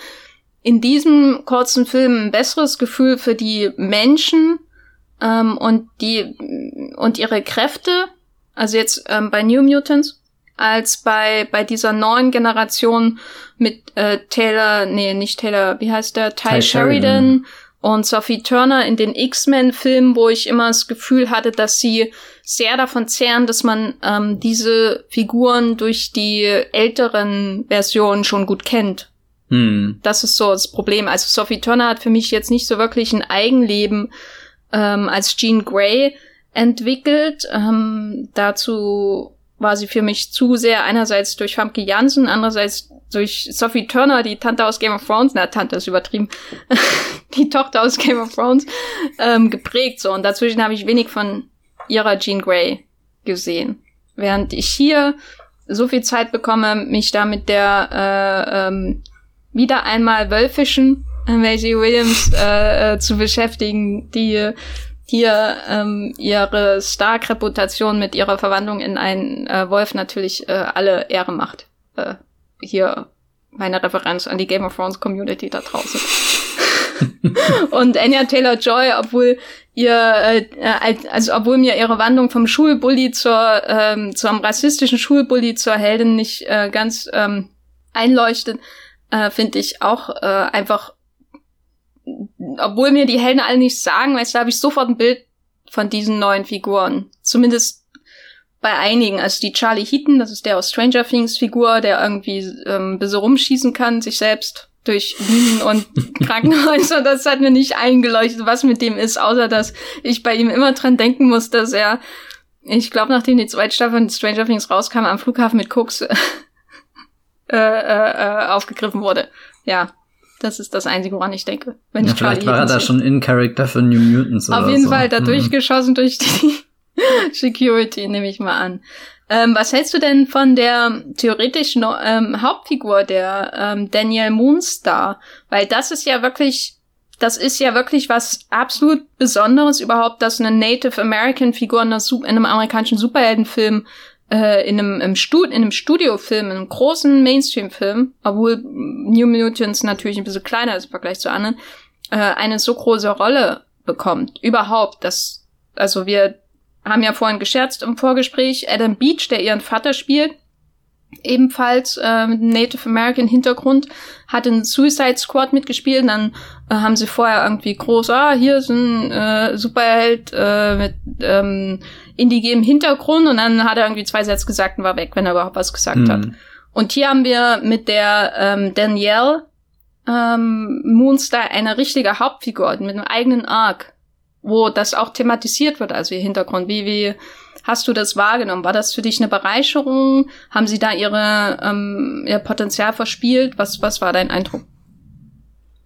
in diesem kurzen Film ein besseres Gefühl für die Menschen ähm, und die und ihre Kräfte, also jetzt ähm, bei New Mutants, als bei bei dieser neuen Generation mit äh, Taylor, nee, nicht Taylor, wie heißt der, Ty, Ty Sheridan, Sheridan und Sophie Turner in den X-Men-Filmen, wo ich immer das Gefühl hatte, dass sie sehr davon zehren, dass man ähm, diese Figuren durch die älteren Versionen schon gut kennt. Hm. Das ist so das Problem. Also Sophie Turner hat für mich jetzt nicht so wirklich ein Eigenleben ähm, als Jean Grey entwickelt. Ähm, dazu war sie für mich zu sehr einerseits durch Famke Janssen, andererseits durch Sophie Turner, die Tante aus Game of Thrones, na, Tante ist übertrieben, [laughs] die Tochter aus Game of Thrones, ähm, geprägt. So, und dazwischen habe ich wenig von ihrer Jean Grey gesehen. Während ich hier so viel Zeit bekomme, mich da mit der äh, ähm, wieder einmal wölfischen Maisie Williams äh, äh, zu beschäftigen, die hier ähm, ihre Stark-Reputation mit ihrer Verwandlung in einen äh, Wolf natürlich äh, alle Ehre macht. Äh, hier meine Referenz an die Game of Thrones Community da draußen. [laughs] und Anya Taylor Joy, obwohl ihr, äh, also obwohl mir ihre Wandlung vom Schulbully zur ähm, zum rassistischen Schulbully zur Heldin nicht äh, ganz ähm, einleuchtet, äh, finde ich auch äh, einfach, obwohl mir die Helden alle nichts sagen, weißt du, habe ich sofort ein Bild von diesen neuen Figuren. Zumindest bei einigen. Also die Charlie Heaton, das ist der aus Stranger Things Figur, der irgendwie ähm, ein bisschen rumschießen kann, sich selbst durch Minen und [laughs] Krankenhäuser. Das hat mir nicht eingeleuchtet, was mit dem ist, außer dass ich bei ihm immer dran denken muss, dass er, ich glaube, nachdem die zweite Staffel von Stranger Things rauskam, am Flughafen mit Cooks [laughs] äh, äh, äh, aufgegriffen wurde. Ja, das ist das Einzige, woran ich denke. Wenn ja, ich vielleicht war er da schon in Character für New Mutants Auf jeden so. Fall da mhm. durchgeschossen durch die [laughs] Security, nehme ich mal an. Ähm, was hältst du denn von der theoretischen ähm, Hauptfigur, der ähm, Daniel Moonstar? Weil das ist ja wirklich, das ist ja wirklich was absolut Besonderes überhaupt, dass eine Native American Figur in, in einem amerikanischen Superheldenfilm äh, in einem, im Stud in einem Studiofilm, in einem großen Mainstream-Film, obwohl New Mutants natürlich ein bisschen kleiner ist im Vergleich zu anderen, äh, eine so große Rolle bekommt. Überhaupt, das, also wir haben ja vorhin gescherzt im Vorgespräch, Adam Beach, der ihren Vater spielt, ebenfalls äh, mit Native American Hintergrund, hat in Suicide Squad mitgespielt. Dann äh, haben sie vorher irgendwie groß, ah, hier ist ein äh, Superheld äh, mit ähm, indigem Hintergrund und dann hat er irgendwie zwei Sätze gesagt und war weg, wenn er überhaupt was gesagt mhm. hat. Und hier haben wir mit der ähm, Danielle ähm, Moonstar eine richtige Hauptfigur mit einem eigenen Arc, wo das auch thematisiert wird, also ihr Hintergrund. Wie, wie hast du das wahrgenommen? War das für dich eine Bereicherung? Haben sie da ihre, ähm, ihr Potenzial verspielt? Was, was war dein Eindruck?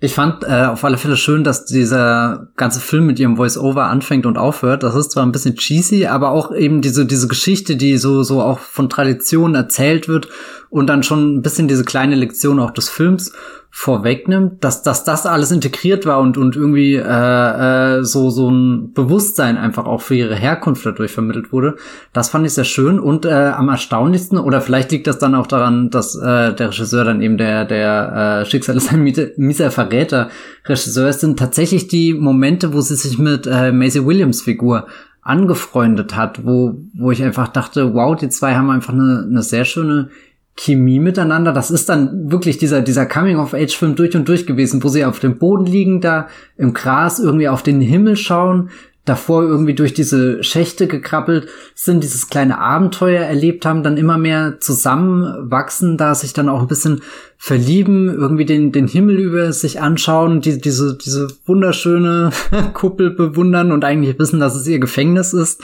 Ich fand äh, auf alle Fälle schön, dass dieser ganze Film mit ihrem Voice-Over anfängt und aufhört. Das ist zwar ein bisschen cheesy, aber auch eben diese diese Geschichte, die so so auch von Tradition erzählt wird und dann schon ein bisschen diese kleine Lektion auch des Films vorwegnimmt, dass, dass das alles integriert war und, und irgendwie äh, äh, so, so ein Bewusstsein einfach auch für ihre Herkunft dadurch vermittelt wurde. Das fand ich sehr schön und äh, am erstaunlichsten, oder vielleicht liegt das dann auch daran, dass äh, der Regisseur dann eben der, der äh, Schicksal ist ein mieser Verräter Regisseur ist, sind tatsächlich die Momente, wo sie sich mit äh, Maisie Williams Figur angefreundet hat, wo, wo ich einfach dachte, wow, die zwei haben einfach eine, eine sehr schöne Chemie miteinander. Das ist dann wirklich dieser, dieser Coming-of-Age-Film durch und durch gewesen, wo sie auf dem Boden liegen, da im Gras irgendwie auf den Himmel schauen, davor irgendwie durch diese Schächte gekrabbelt sind, dieses kleine Abenteuer erlebt haben, dann immer mehr zusammenwachsen, da sich dann auch ein bisschen verlieben, irgendwie den, den Himmel über sich anschauen, die, diese, diese wunderschöne [laughs] Kuppel bewundern und eigentlich wissen, dass es ihr Gefängnis ist.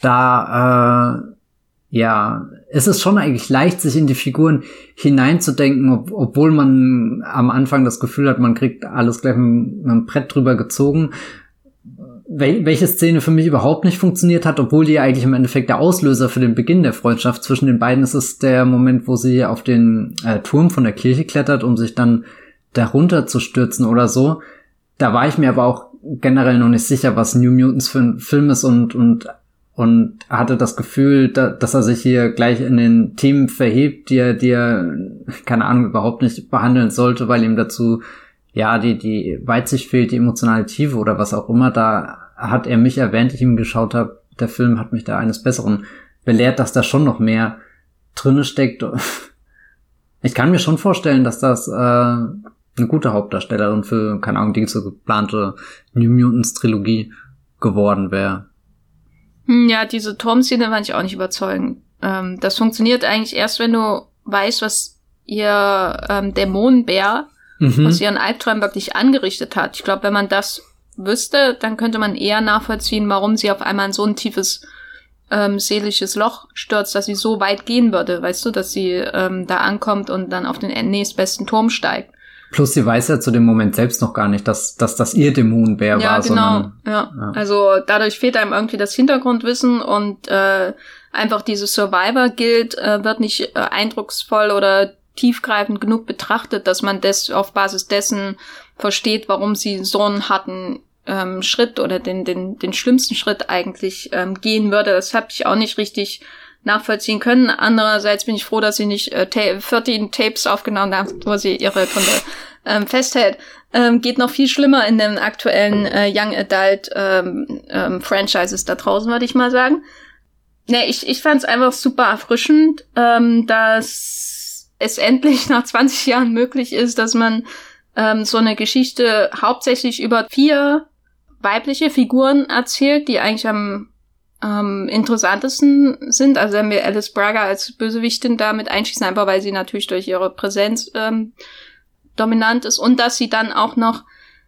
Da, äh, ja, es ist schon eigentlich leicht, sich in die Figuren hineinzudenken, ob, obwohl man am Anfang das Gefühl hat, man kriegt alles gleich mit, einem Brett drüber gezogen. Wel welche Szene für mich überhaupt nicht funktioniert hat, obwohl die eigentlich im Endeffekt der Auslöser für den Beginn der Freundschaft zwischen den beiden ist, ist der Moment, wo sie auf den äh, Turm von der Kirche klettert, um sich dann darunter zu stürzen oder so. Da war ich mir aber auch generell noch nicht sicher, was New Mutants für ein Film ist und, und und hatte das Gefühl, da, dass er sich hier gleich in den Themen verhebt, die er, die er, keine Ahnung, überhaupt nicht behandeln sollte, weil ihm dazu, ja, die, die Weitsicht fehlt, die emotionale Tiefe oder was auch immer. Da hat er mich erwähnt, ich ihm geschaut habe, der Film hat mich da eines Besseren belehrt, dass da schon noch mehr drinne steckt. [laughs] Ich kann mir schon vorstellen, dass das äh, eine gute Hauptdarstellerin für, keine Ahnung, die so geplante New Mutants Trilogie geworden wäre. Hm, ja, diese Turmszene fand ich auch nicht überzeugend. Ähm, das funktioniert eigentlich erst, wenn du weißt, was ihr ähm, Dämonenbär mhm. aus ihren Albträumen wirklich angerichtet hat. Ich glaube, wenn man das wüsste, dann könnte man eher nachvollziehen, warum sie auf einmal in so ein tiefes ähm, seelisches Loch stürzt, dass sie so weit gehen würde, weißt du, dass sie ähm, da ankommt und dann auf den nächstbesten Turm steigt. Plus sie weiß ja zu dem Moment selbst noch gar nicht, dass, dass das ihr Dämonenbär ja, war. Genau. Sondern, ja, genau. Also dadurch fehlt einem irgendwie das Hintergrundwissen und äh, einfach dieses Survivor-Guild äh, wird nicht äh, eindrucksvoll oder tiefgreifend genug betrachtet, dass man das auf Basis dessen versteht, warum sie so einen harten ähm, Schritt oder den, den, den schlimmsten Schritt eigentlich ähm, gehen würde. Das habe ich auch nicht richtig nachvollziehen können. Andererseits bin ich froh, dass sie nicht äh, ta 14 Tapes aufgenommen haben, wo sie ihre Kunde ähm, festhält. Ähm, geht noch viel schlimmer in den aktuellen äh, Young Adult ähm, ähm, Franchises da draußen, würde ich mal sagen. Nee, ich, ich fand es einfach super erfrischend, ähm, dass es endlich nach 20 Jahren möglich ist, dass man ähm, so eine Geschichte hauptsächlich über vier weibliche Figuren erzählt, die eigentlich am ähm, interessantesten sind. Also wenn wir Alice Braga als Bösewichtin damit einschließen, einfach weil sie natürlich durch ihre Präsenz ähm, dominant ist und dass sie dann auch noch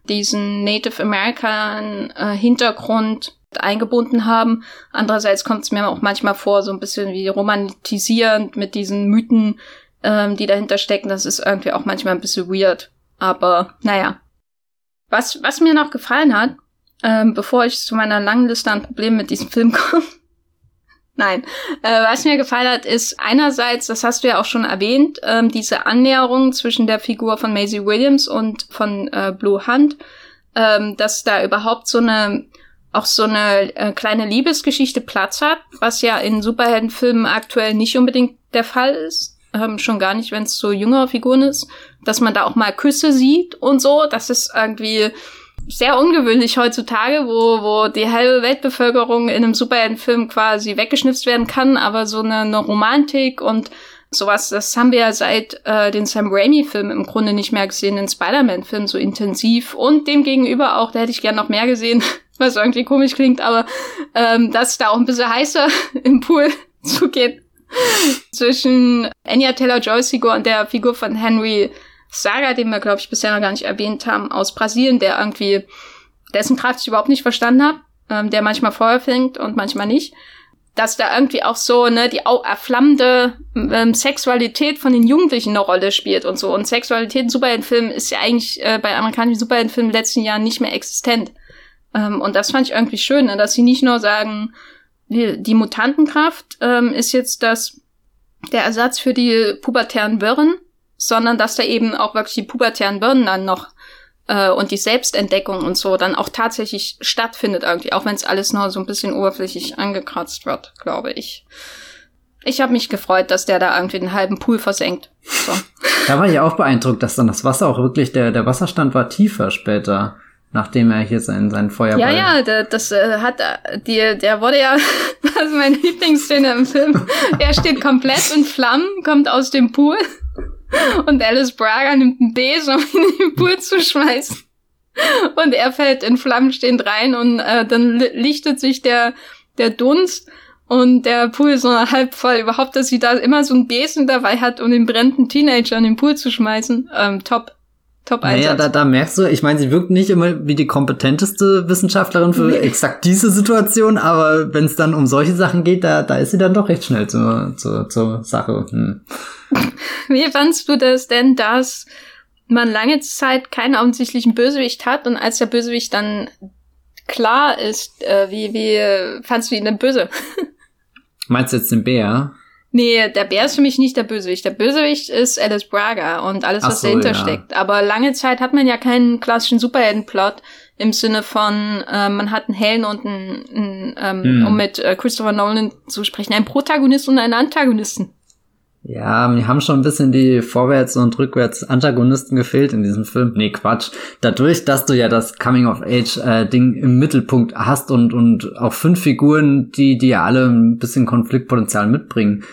diesen Native American äh, Hintergrund eingebunden haben. Andererseits kommt es mir auch manchmal vor, so ein bisschen wie romantisierend mit diesen Mythen, ähm, die dahinter stecken. Das ist irgendwie auch manchmal ein bisschen weird. Aber naja. Was, was mir noch gefallen hat, ähm, bevor ich zu meiner langen Liste an Problemen mit diesem Film [laughs] komme. Nein, äh, was mir gefallen hat, ist einerseits, das hast du ja auch schon erwähnt, ähm, diese Annäherung zwischen der Figur von Maisie Williams und von äh, Blue Hunt, ähm, dass da überhaupt so eine auch so eine äh, kleine Liebesgeschichte Platz hat, was ja in Superheldenfilmen aktuell nicht unbedingt der Fall ist. Ähm, schon gar nicht, wenn es so jüngere Figuren ist, dass man da auch mal Küsse sieht und so. Das ist irgendwie sehr ungewöhnlich heutzutage, wo, wo die halbe Weltbevölkerung in einem Superheldenfilm quasi weggeschnipst werden kann, aber so eine, eine Romantik und sowas, das haben wir ja seit äh, den Sam Raimi-Filmen im Grunde nicht mehr gesehen, den Spider-Man-Film so intensiv. Und demgegenüber auch, da hätte ich gern noch mehr gesehen, [laughs] was irgendwie komisch klingt, aber ähm, dass da auch ein bisschen heißer [laughs] im Pool [laughs] zugeht zwischen Anya Taylor-Joy's Figur und der Figur von Henry Saga, den wir, glaube ich, bisher noch gar nicht erwähnt haben, aus Brasilien, der irgendwie, dessen Kraft ich überhaupt nicht verstanden habe, ähm, der manchmal Feuer fängt und manchmal nicht. Dass da irgendwie auch so, ne, die erflammende ähm, Sexualität von den Jugendlichen eine Rolle spielt und so. Und Sexualität in Superheldenfilmen ist ja eigentlich äh, bei amerikanischen Superheldenfilmen in den letzten Jahren nicht mehr existent. Ähm, und das fand ich irgendwie schön, ne, dass sie nicht nur sagen, die, die Mutantenkraft ähm, ist jetzt das der Ersatz für die pubertären Wirren, sondern dass da eben auch wirklich die pubertären Birnen dann noch äh, und die Selbstentdeckung und so dann auch tatsächlich stattfindet irgendwie, auch wenn es alles nur so ein bisschen oberflächlich angekratzt wird, glaube ich. Ich habe mich gefreut, dass der da irgendwie den halben Pool versenkt. So. [laughs] Da war ich auch beeindruckt, dass dann das Wasser auch wirklich, der, der Wasserstand war tiefer später, nachdem er hier sein, sein Feuerball... Ja, ja, der, das äh, hat, die, der wurde ja, [laughs] das ist meine Lieblingsszene im Film, [laughs] er steht komplett in Flammen, kommt aus dem Pool [laughs] und Alice Braga nimmt einen Besen, um ihn in den Pool zu schmeißen. Und er fällt in Flammen stehend rein und äh, dann lichtet sich der, der Dunst und der Pool ist so halb voll. Überhaupt, dass sie da immer so einen Besen dabei hat, um den brennenden Teenager in den Pool zu schmeißen. Ähm, top. Top Einsatz. Naja, da, da merkst du, ich meine, sie wirkt nicht immer wie die kompetenteste Wissenschaftlerin für nee. exakt diese Situation, aber wenn es dann um solche Sachen geht, da, da ist sie dann doch recht schnell zur, zur, zur Sache. Hm. [laughs] Wie fandst du das denn, dass man lange Zeit keinen offensichtlichen Bösewicht hat und als der Bösewicht dann klar ist, äh, wie, wie fandst du ihn denn böse? [laughs] Meinst du jetzt den Bär? Nee, der Bär ist für mich nicht der Bösewicht. Der Bösewicht ist Alice Braga und alles, was so, dahinter ja. steckt. Aber lange Zeit hat man ja keinen klassischen Superheldenplot im Sinne von, äh, man hat einen Hellen und einen, einen ähm, hm. um mit äh, Christopher Nolan zu sprechen, einen Protagonisten und einen Antagonisten. Ja, mir haben schon ein bisschen die Vorwärts- und Rückwärts-Antagonisten gefehlt in diesem Film. Nee, Quatsch. Dadurch, dass du ja das Coming-of-Age-Ding äh, im Mittelpunkt hast und, und auch fünf Figuren, die, die ja alle ein bisschen Konfliktpotenzial mitbringen,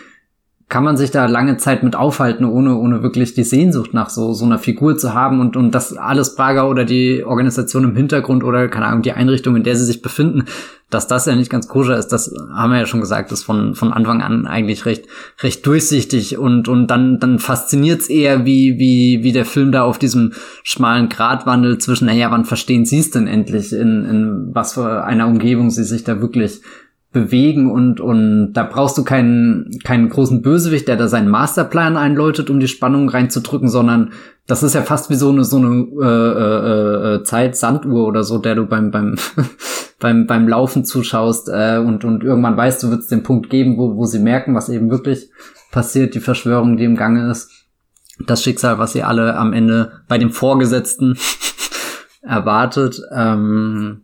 kann man sich da lange Zeit mit aufhalten, ohne, ohne wirklich die Sehnsucht nach so, so einer Figur zu haben und, und das alles Prager oder die Organisation im Hintergrund oder, keine Ahnung, die Einrichtung, in der sie sich befinden, dass das ja nicht ganz koscher ist, das haben wir ja schon gesagt, ist von, von Anfang an eigentlich recht, recht durchsichtig und, und dann, dann fasziniert's eher, wie, wie, wie der Film da auf diesem schmalen Gratwandel zwischen, naja, wann verstehen sie es denn endlich, in, in was für einer Umgebung sie sich da wirklich bewegen und und da brauchst du keinen keinen großen Bösewicht, der da seinen Masterplan einläutet, um die Spannung reinzudrücken, sondern das ist ja fast wie so eine so eine äh, äh, äh, Zeit Sanduhr oder so, der du beim beim [laughs] beim beim Laufen zuschaust äh, und und irgendwann weißt du, wird den Punkt geben, wo wo sie merken, was eben wirklich passiert, die Verschwörung, die im Gange ist, das Schicksal, was sie alle am Ende bei dem Vorgesetzten [laughs] erwartet. Ähm,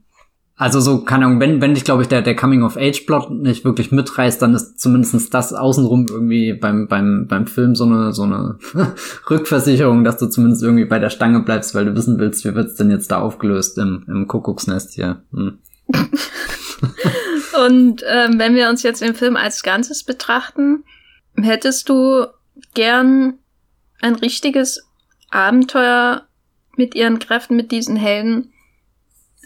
also so, keine Ahnung, wenn, wenn dich, glaube ich, der, der Coming-of-Age-Plot nicht wirklich mitreißt, dann ist zumindest das außenrum irgendwie beim, beim, beim Film so eine, so eine [laughs] Rückversicherung, dass du zumindest irgendwie bei der Stange bleibst, weil du wissen willst, wie wird's denn jetzt da aufgelöst im, im Kuckucksnest hier. Hm. [laughs] Und ähm, wenn wir uns jetzt den Film als Ganzes betrachten, hättest du gern ein richtiges Abenteuer mit ihren Kräften, mit diesen Helden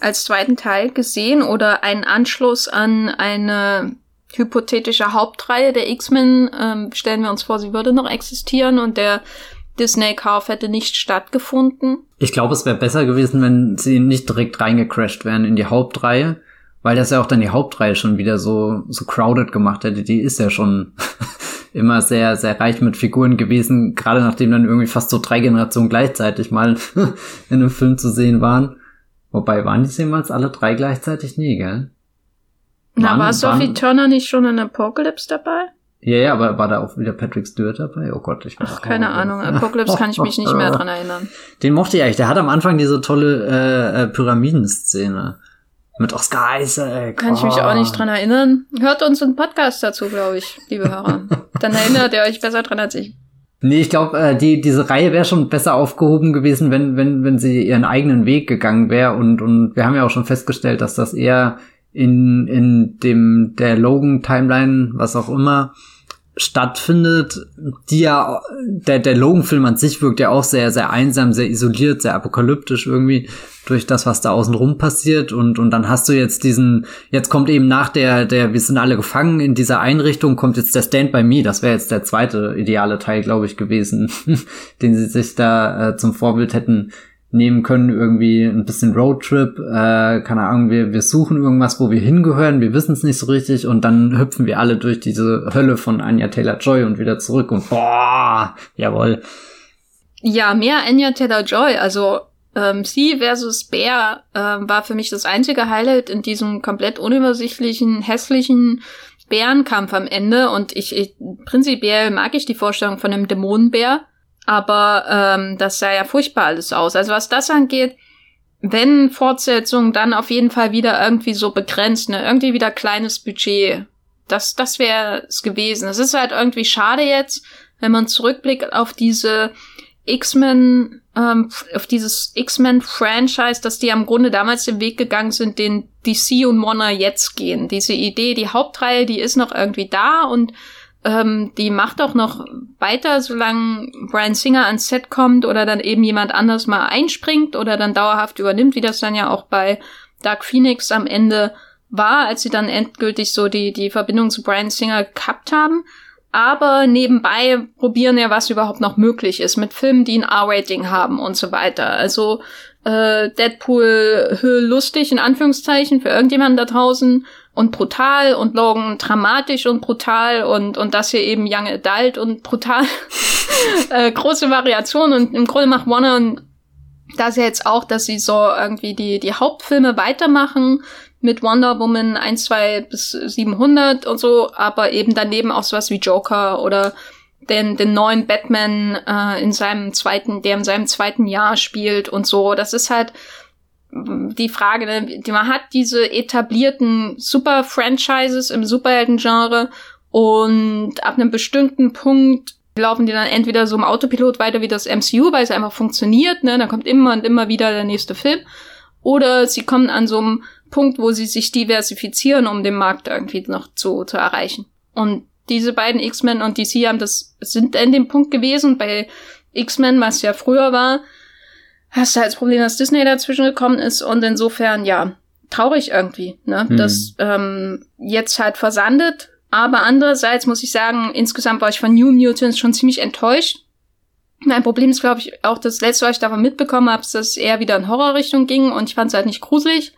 als zweiten Teil gesehen oder einen Anschluss an eine hypothetische Hauptreihe der X-Men. Ähm, stellen wir uns vor, sie würde noch existieren und der Disney-Kauf hätte nicht stattgefunden. Ich glaube, es wäre besser gewesen, wenn sie nicht direkt reingecrashed wären in die Hauptreihe, weil das ja auch dann die Hauptreihe schon wieder so, so crowded gemacht hätte. Die ist ja schon [laughs] immer sehr, sehr reich mit Figuren gewesen, gerade nachdem dann irgendwie fast so drei Generationen gleichzeitig mal [laughs] in einem Film zu sehen waren. Wobei, waren die jemals alle drei gleichzeitig? Nee, gell? Na, war Sophie waren, Turner nicht schon in Apocalypse dabei? Ja, ja, aber war da auch wieder Patrick Stewart dabei? Oh Gott, ich weiß Ach, keine Ahnung. Apocalypse kann ich mich nicht mehr dran erinnern. [laughs] Den mochte ich eigentlich. Der hat am Anfang diese tolle äh, äh, Pyramidenszene. Mit Oscar Isaac. Kann ich mich auch nicht dran erinnern. Hört uns einen Podcast dazu, glaube ich, liebe Hörer. [laughs] Dann erinnert ihr euch besser dran als ich. Nee, ich glaube, äh, die, diese Reihe wäre schon besser aufgehoben gewesen, wenn, wenn, wenn sie ihren eigenen Weg gegangen wäre. Und, und wir haben ja auch schon festgestellt, dass das eher in, in dem, der Logan-Timeline, was auch immer, stattfindet, die ja, der, der Logan-Film an sich wirkt ja auch sehr, sehr einsam, sehr isoliert, sehr apokalyptisch irgendwie durch das, was da außenrum passiert. Und, und dann hast du jetzt diesen, jetzt kommt eben nach der, der, wir sind alle gefangen in dieser Einrichtung, kommt jetzt der Stand by Me, das wäre jetzt der zweite ideale Teil, glaube ich, gewesen, [laughs] den sie sich da äh, zum Vorbild hätten nehmen können, irgendwie ein bisschen Roadtrip, äh, keine Ahnung, wir, wir suchen irgendwas, wo wir hingehören, wir wissen es nicht so richtig und dann hüpfen wir alle durch diese Hölle von Anya Taylor-Joy und wieder zurück und boah, jawohl. Ja, mehr Anya Taylor-Joy, also ähm, sie versus Bär ähm, war für mich das einzige Highlight in diesem komplett unübersichtlichen, hässlichen Bärenkampf am Ende und ich, ich prinzipiell mag ich die Vorstellung von einem Dämonenbär, aber ähm, das sah ja furchtbar alles aus. Also was das angeht, wenn Fortsetzung, dann auf jeden Fall wieder irgendwie so begrenzt, ne? Irgendwie wieder kleines Budget. Das, das wäre es gewesen. Es ist halt irgendwie schade jetzt, wenn man zurückblickt auf diese X-Men, ähm, auf dieses X-Men-Franchise, dass die am Grunde damals den Weg gegangen sind, den DC und Warner jetzt gehen. Diese Idee, die Hauptreihe, die ist noch irgendwie da und ähm, die macht auch noch weiter, solange Brian Singer ans Set kommt oder dann eben jemand anders mal einspringt oder dann dauerhaft übernimmt, wie das dann ja auch bei Dark Phoenix am Ende war, als sie dann endgültig so die, die Verbindung zu Brian Singer gehabt haben. Aber nebenbei probieren ja, was überhaupt noch möglich ist, mit Filmen, die ein R-Rating haben und so weiter. Also äh, Deadpool lustig in Anführungszeichen für irgendjemanden da draußen und brutal und Logan dramatisch und brutal und, und das hier eben Young Adult und brutal. [laughs] äh, große Variation und im Grunde macht Warner das ja jetzt auch, dass sie so irgendwie die, die Hauptfilme weitermachen mit Wonder Woman 1, 2 bis 700 und so, aber eben daneben auch sowas wie Joker oder den, den neuen Batman äh, in seinem zweiten, der in seinem zweiten Jahr spielt und so. Das ist halt die Frage, ne, man hat diese etablierten Super-Franchises im Superhelden-Genre und ab einem bestimmten Punkt laufen die dann entweder so im Autopilot weiter wie das MCU, weil es einfach funktioniert, ne, da kommt immer und immer wieder der nächste Film, oder sie kommen an so einem Punkt, wo sie sich diversifizieren, um den Markt irgendwie noch zu, zu erreichen. Und diese beiden X-Men und DC haben das, sind in dem Punkt gewesen, bei X-Men, was ja früher war, hast du halt das Problem, dass Disney dazwischen gekommen ist und insofern, ja, traurig irgendwie, ne, hm. das ähm, jetzt halt versandet. Aber andererseits muss ich sagen, insgesamt war ich von New Mutants schon ziemlich enttäuscht. Mein Problem ist, glaube ich, auch das letzte, was ich davon mitbekommen habe, ist, dass es eher wieder in Horrorrichtung ging und ich fand es halt nicht gruselig.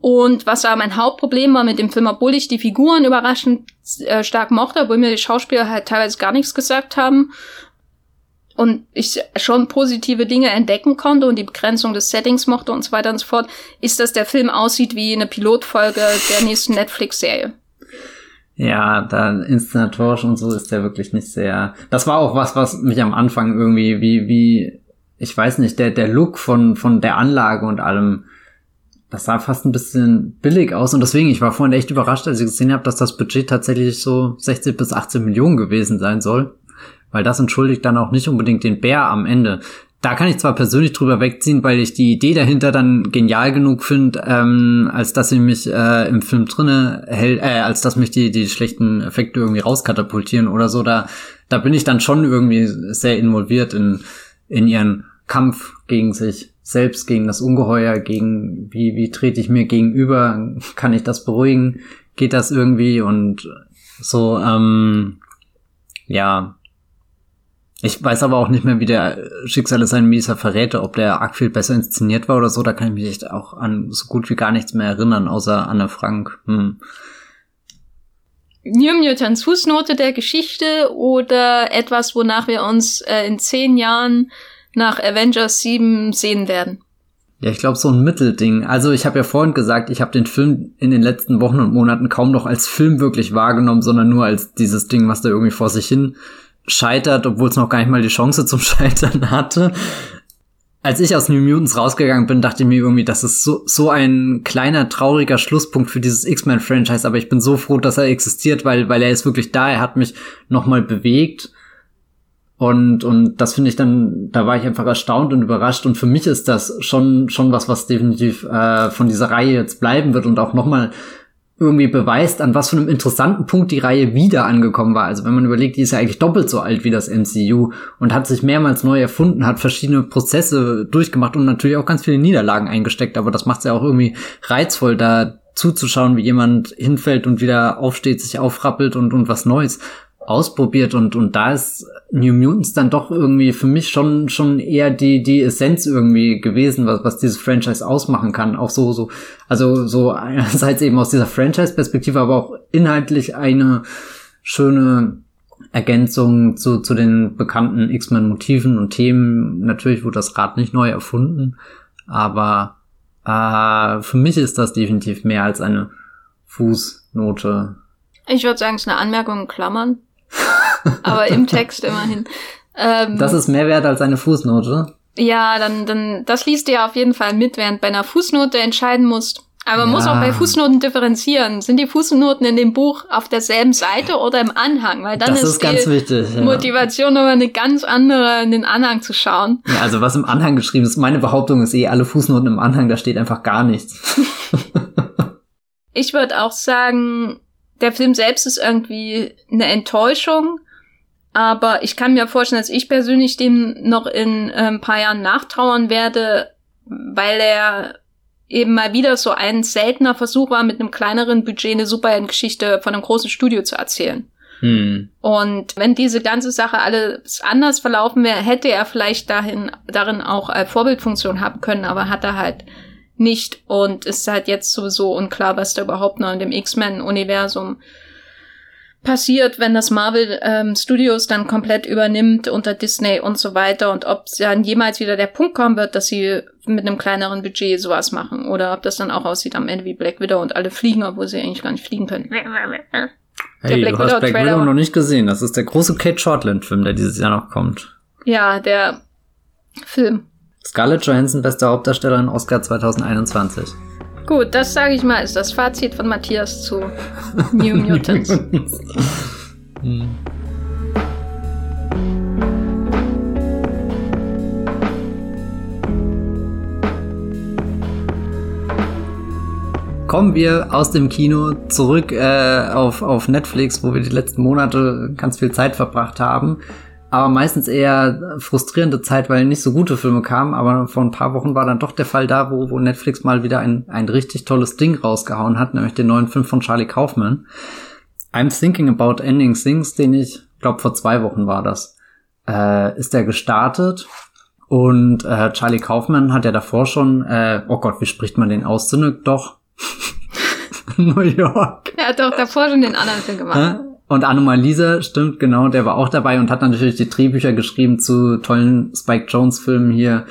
Und was aber mein Hauptproblem war mit dem Film, obwohl ich die Figuren überraschend äh, stark mochte, obwohl mir die Schauspieler halt teilweise gar nichts gesagt haben, und ich schon positive Dinge entdecken konnte und die Begrenzung des Settings mochte und so weiter und so fort, ist, dass der Film aussieht wie eine Pilotfolge der nächsten Netflix-Serie. Ja, da Inszenatorisch und so ist der wirklich nicht sehr. Das war auch was, was mich am Anfang irgendwie wie, wie, ich weiß nicht, der, der Look von, von der Anlage und allem, das sah fast ein bisschen billig aus und deswegen, ich war vorhin echt überrascht, als ich gesehen habe, dass das Budget tatsächlich so 60 bis 18 Millionen gewesen sein soll weil das entschuldigt dann auch nicht unbedingt den Bär am Ende. Da kann ich zwar persönlich drüber wegziehen, weil ich die Idee dahinter dann genial genug finde, ähm, als dass sie mich äh, im Film drinne hält, äh, als dass mich die die schlechten Effekte irgendwie rauskatapultieren oder so. Da da bin ich dann schon irgendwie sehr involviert in in ihren Kampf gegen sich selbst, gegen das Ungeheuer, gegen wie wie trete ich mir gegenüber, kann ich das beruhigen, geht das irgendwie und so ähm, ja ich weiß aber auch nicht mehr, wie der Schicksale sein Mieser verräte, ob der arg viel besser inszeniert war oder so. Da kann ich mich echt auch an so gut wie gar nichts mehr erinnern, außer Anne Frank. Hm. New Mutants Fußnote der Geschichte oder etwas, wonach wir uns äh, in zehn Jahren nach Avengers 7 sehen werden? Ja, ich glaube so ein Mittelding. Also ich habe ja vorhin gesagt, ich habe den Film in den letzten Wochen und Monaten kaum noch als Film wirklich wahrgenommen, sondern nur als dieses Ding, was da irgendwie vor sich hin scheitert, obwohl es noch gar nicht mal die Chance zum [laughs] Scheitern hatte. als ich aus New Mutants rausgegangen bin, dachte ich mir irgendwie, das ist so, so ein kleiner, trauriger Schlusspunkt für dieses X-Men-Franchise, aber ich bin so froh, dass er existiert, weil, weil er ist wirklich da, er hat mich nochmal bewegt. Und, und das finde ich dann, da war ich einfach erstaunt und überrascht. Und für mich ist das schon, schon was, was definitiv äh, von dieser Reihe jetzt bleiben wird und auch nochmal irgendwie beweist, an was für einem interessanten Punkt die Reihe wieder angekommen war. Also wenn man überlegt, die ist ja eigentlich doppelt so alt wie das MCU und hat sich mehrmals neu erfunden, hat verschiedene Prozesse durchgemacht und natürlich auch ganz viele Niederlagen eingesteckt. Aber das macht es ja auch irgendwie reizvoll, da zuzuschauen, wie jemand hinfällt und wieder aufsteht, sich aufrappelt und, und was Neues ausprobiert und, und da ist New Mutants dann doch irgendwie für mich schon, schon eher die, die Essenz irgendwie gewesen, was, was dieses Franchise ausmachen kann. Auch so, so, also so einerseits eben aus dieser Franchise-Perspektive, aber auch inhaltlich eine schöne Ergänzung zu, zu den bekannten X-Men-Motiven und Themen. Natürlich wurde das Rad nicht neu erfunden, aber äh, für mich ist das definitiv mehr als eine Fußnote. Ich würde sagen, es ist eine Anmerkung in Klammern [laughs] aber im Text immerhin. Ähm, das ist mehr wert als eine Fußnote. Ja, dann, dann, das liest ja auf jeden Fall mit, während bei einer Fußnote entscheiden musst. Aber man ja. muss auch bei Fußnoten differenzieren. Sind die Fußnoten in dem Buch auf derselben Seite oder im Anhang? Weil dann das ist, ganz die wichtig, ja. Motivation aber eine ganz andere, in den Anhang zu schauen. Ja, also was im Anhang geschrieben ist, meine Behauptung ist eh, alle Fußnoten im Anhang, da steht einfach gar nichts. [laughs] ich würde auch sagen, der Film selbst ist irgendwie eine Enttäuschung. Aber ich kann mir vorstellen, dass ich persönlich dem noch in äh, ein paar Jahren nachtrauern werde, weil er eben mal wieder so ein seltener Versuch war, mit einem kleineren Budget eine Superheldengeschichte von einem großen Studio zu erzählen. Hm. Und wenn diese ganze Sache alles anders verlaufen wäre, hätte er vielleicht dahin, darin auch äh, Vorbildfunktion haben können, aber hat er halt nicht und ist halt jetzt sowieso unklar, was da überhaupt noch in dem X-Men-Universum passiert, wenn das Marvel ähm, Studios dann komplett übernimmt unter Disney und so weiter und ob dann jemals wieder der Punkt kommen wird, dass sie mit einem kleineren Budget sowas machen oder ob das dann auch aussieht am Ende wie Black Widow und alle fliegen, obwohl sie eigentlich gar nicht fliegen können. Hey, Black du hast Black Widow noch nicht gesehen. Das ist der große Kate Shortland Film, der dieses Jahr noch kommt. Ja, der Film. Scarlett Johansson, beste Hauptdarstellerin, Oscar 2021. Gut, das sage ich mal, ist das Fazit von Matthias zu New [laughs] Mutants. hm. Kommen wir aus dem Kino zurück äh, auf, auf Netflix, wo wir die letzten Monate ganz viel Zeit verbracht haben aber meistens eher frustrierende Zeit, weil nicht so gute Filme kamen. Aber vor ein paar Wochen war dann doch der Fall da, wo, wo Netflix mal wieder ein, ein richtig tolles Ding rausgehauen hat, nämlich den neuen Film von Charlie Kaufman. I'm Thinking About Ending Things, den ich glaube vor zwei Wochen war das, äh, ist der gestartet. Und äh, Charlie Kaufman hat ja davor schon, äh, oh Gott, wie spricht man den aus? Synec doch. [laughs] New York. Er hat doch davor schon den anderen Film gemacht. Und Anomalisa, stimmt, genau, der war auch dabei und hat natürlich die Drehbücher geschrieben zu tollen Spike Jones-Filmen hier,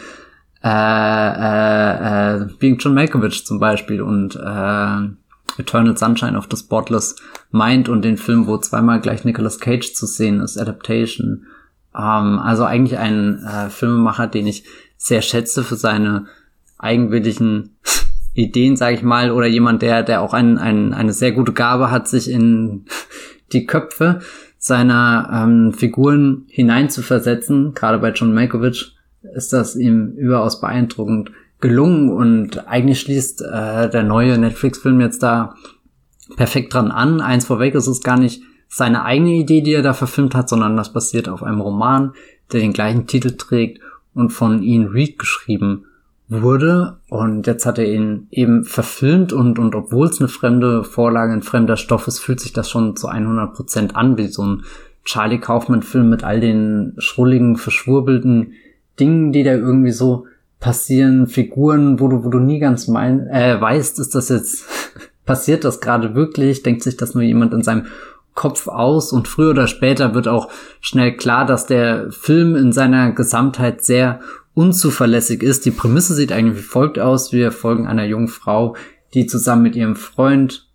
äh, äh, äh, Being John Malkovich zum Beispiel und äh, Eternal Sunshine of the Spotless Mind und den Film, wo zweimal gleich Nicolas Cage zu sehen ist, Adaptation. Ähm, also eigentlich ein äh, Filmemacher, den ich sehr schätze für seine eigenwilligen [laughs] Ideen, sage ich mal, oder jemand, der, der auch ein, ein, eine sehr gute Gabe hat, sich in die Köpfe seiner ähm, Figuren hineinzuversetzen. Gerade bei John Malkovich ist das ihm überaus beeindruckend gelungen und eigentlich schließt äh, der neue Netflix-Film jetzt da perfekt dran an. Eins vorweg, es ist gar nicht seine eigene Idee, die er da verfilmt hat, sondern das basiert auf einem Roman, der den gleichen Titel trägt und von Ian Reed geschrieben wurde. Und jetzt hat er ihn eben verfilmt und, und obwohl es eine fremde Vorlage, ein fremder Stoff ist, fühlt sich das schon zu 100 Prozent an wie so ein Charlie Kaufman Film mit all den schrulligen, verschwurbelten Dingen, die da irgendwie so passieren, Figuren, wo du, wo du nie ganz mein, äh, weißt, ist das jetzt, [laughs] passiert das gerade wirklich, denkt sich das nur jemand in seinem Kopf aus? Und früher oder später wird auch schnell klar, dass der Film in seiner Gesamtheit sehr unzuverlässig ist. Die Prämisse sieht eigentlich wie folgt aus. Wir folgen einer jungen Frau, die zusammen mit ihrem Freund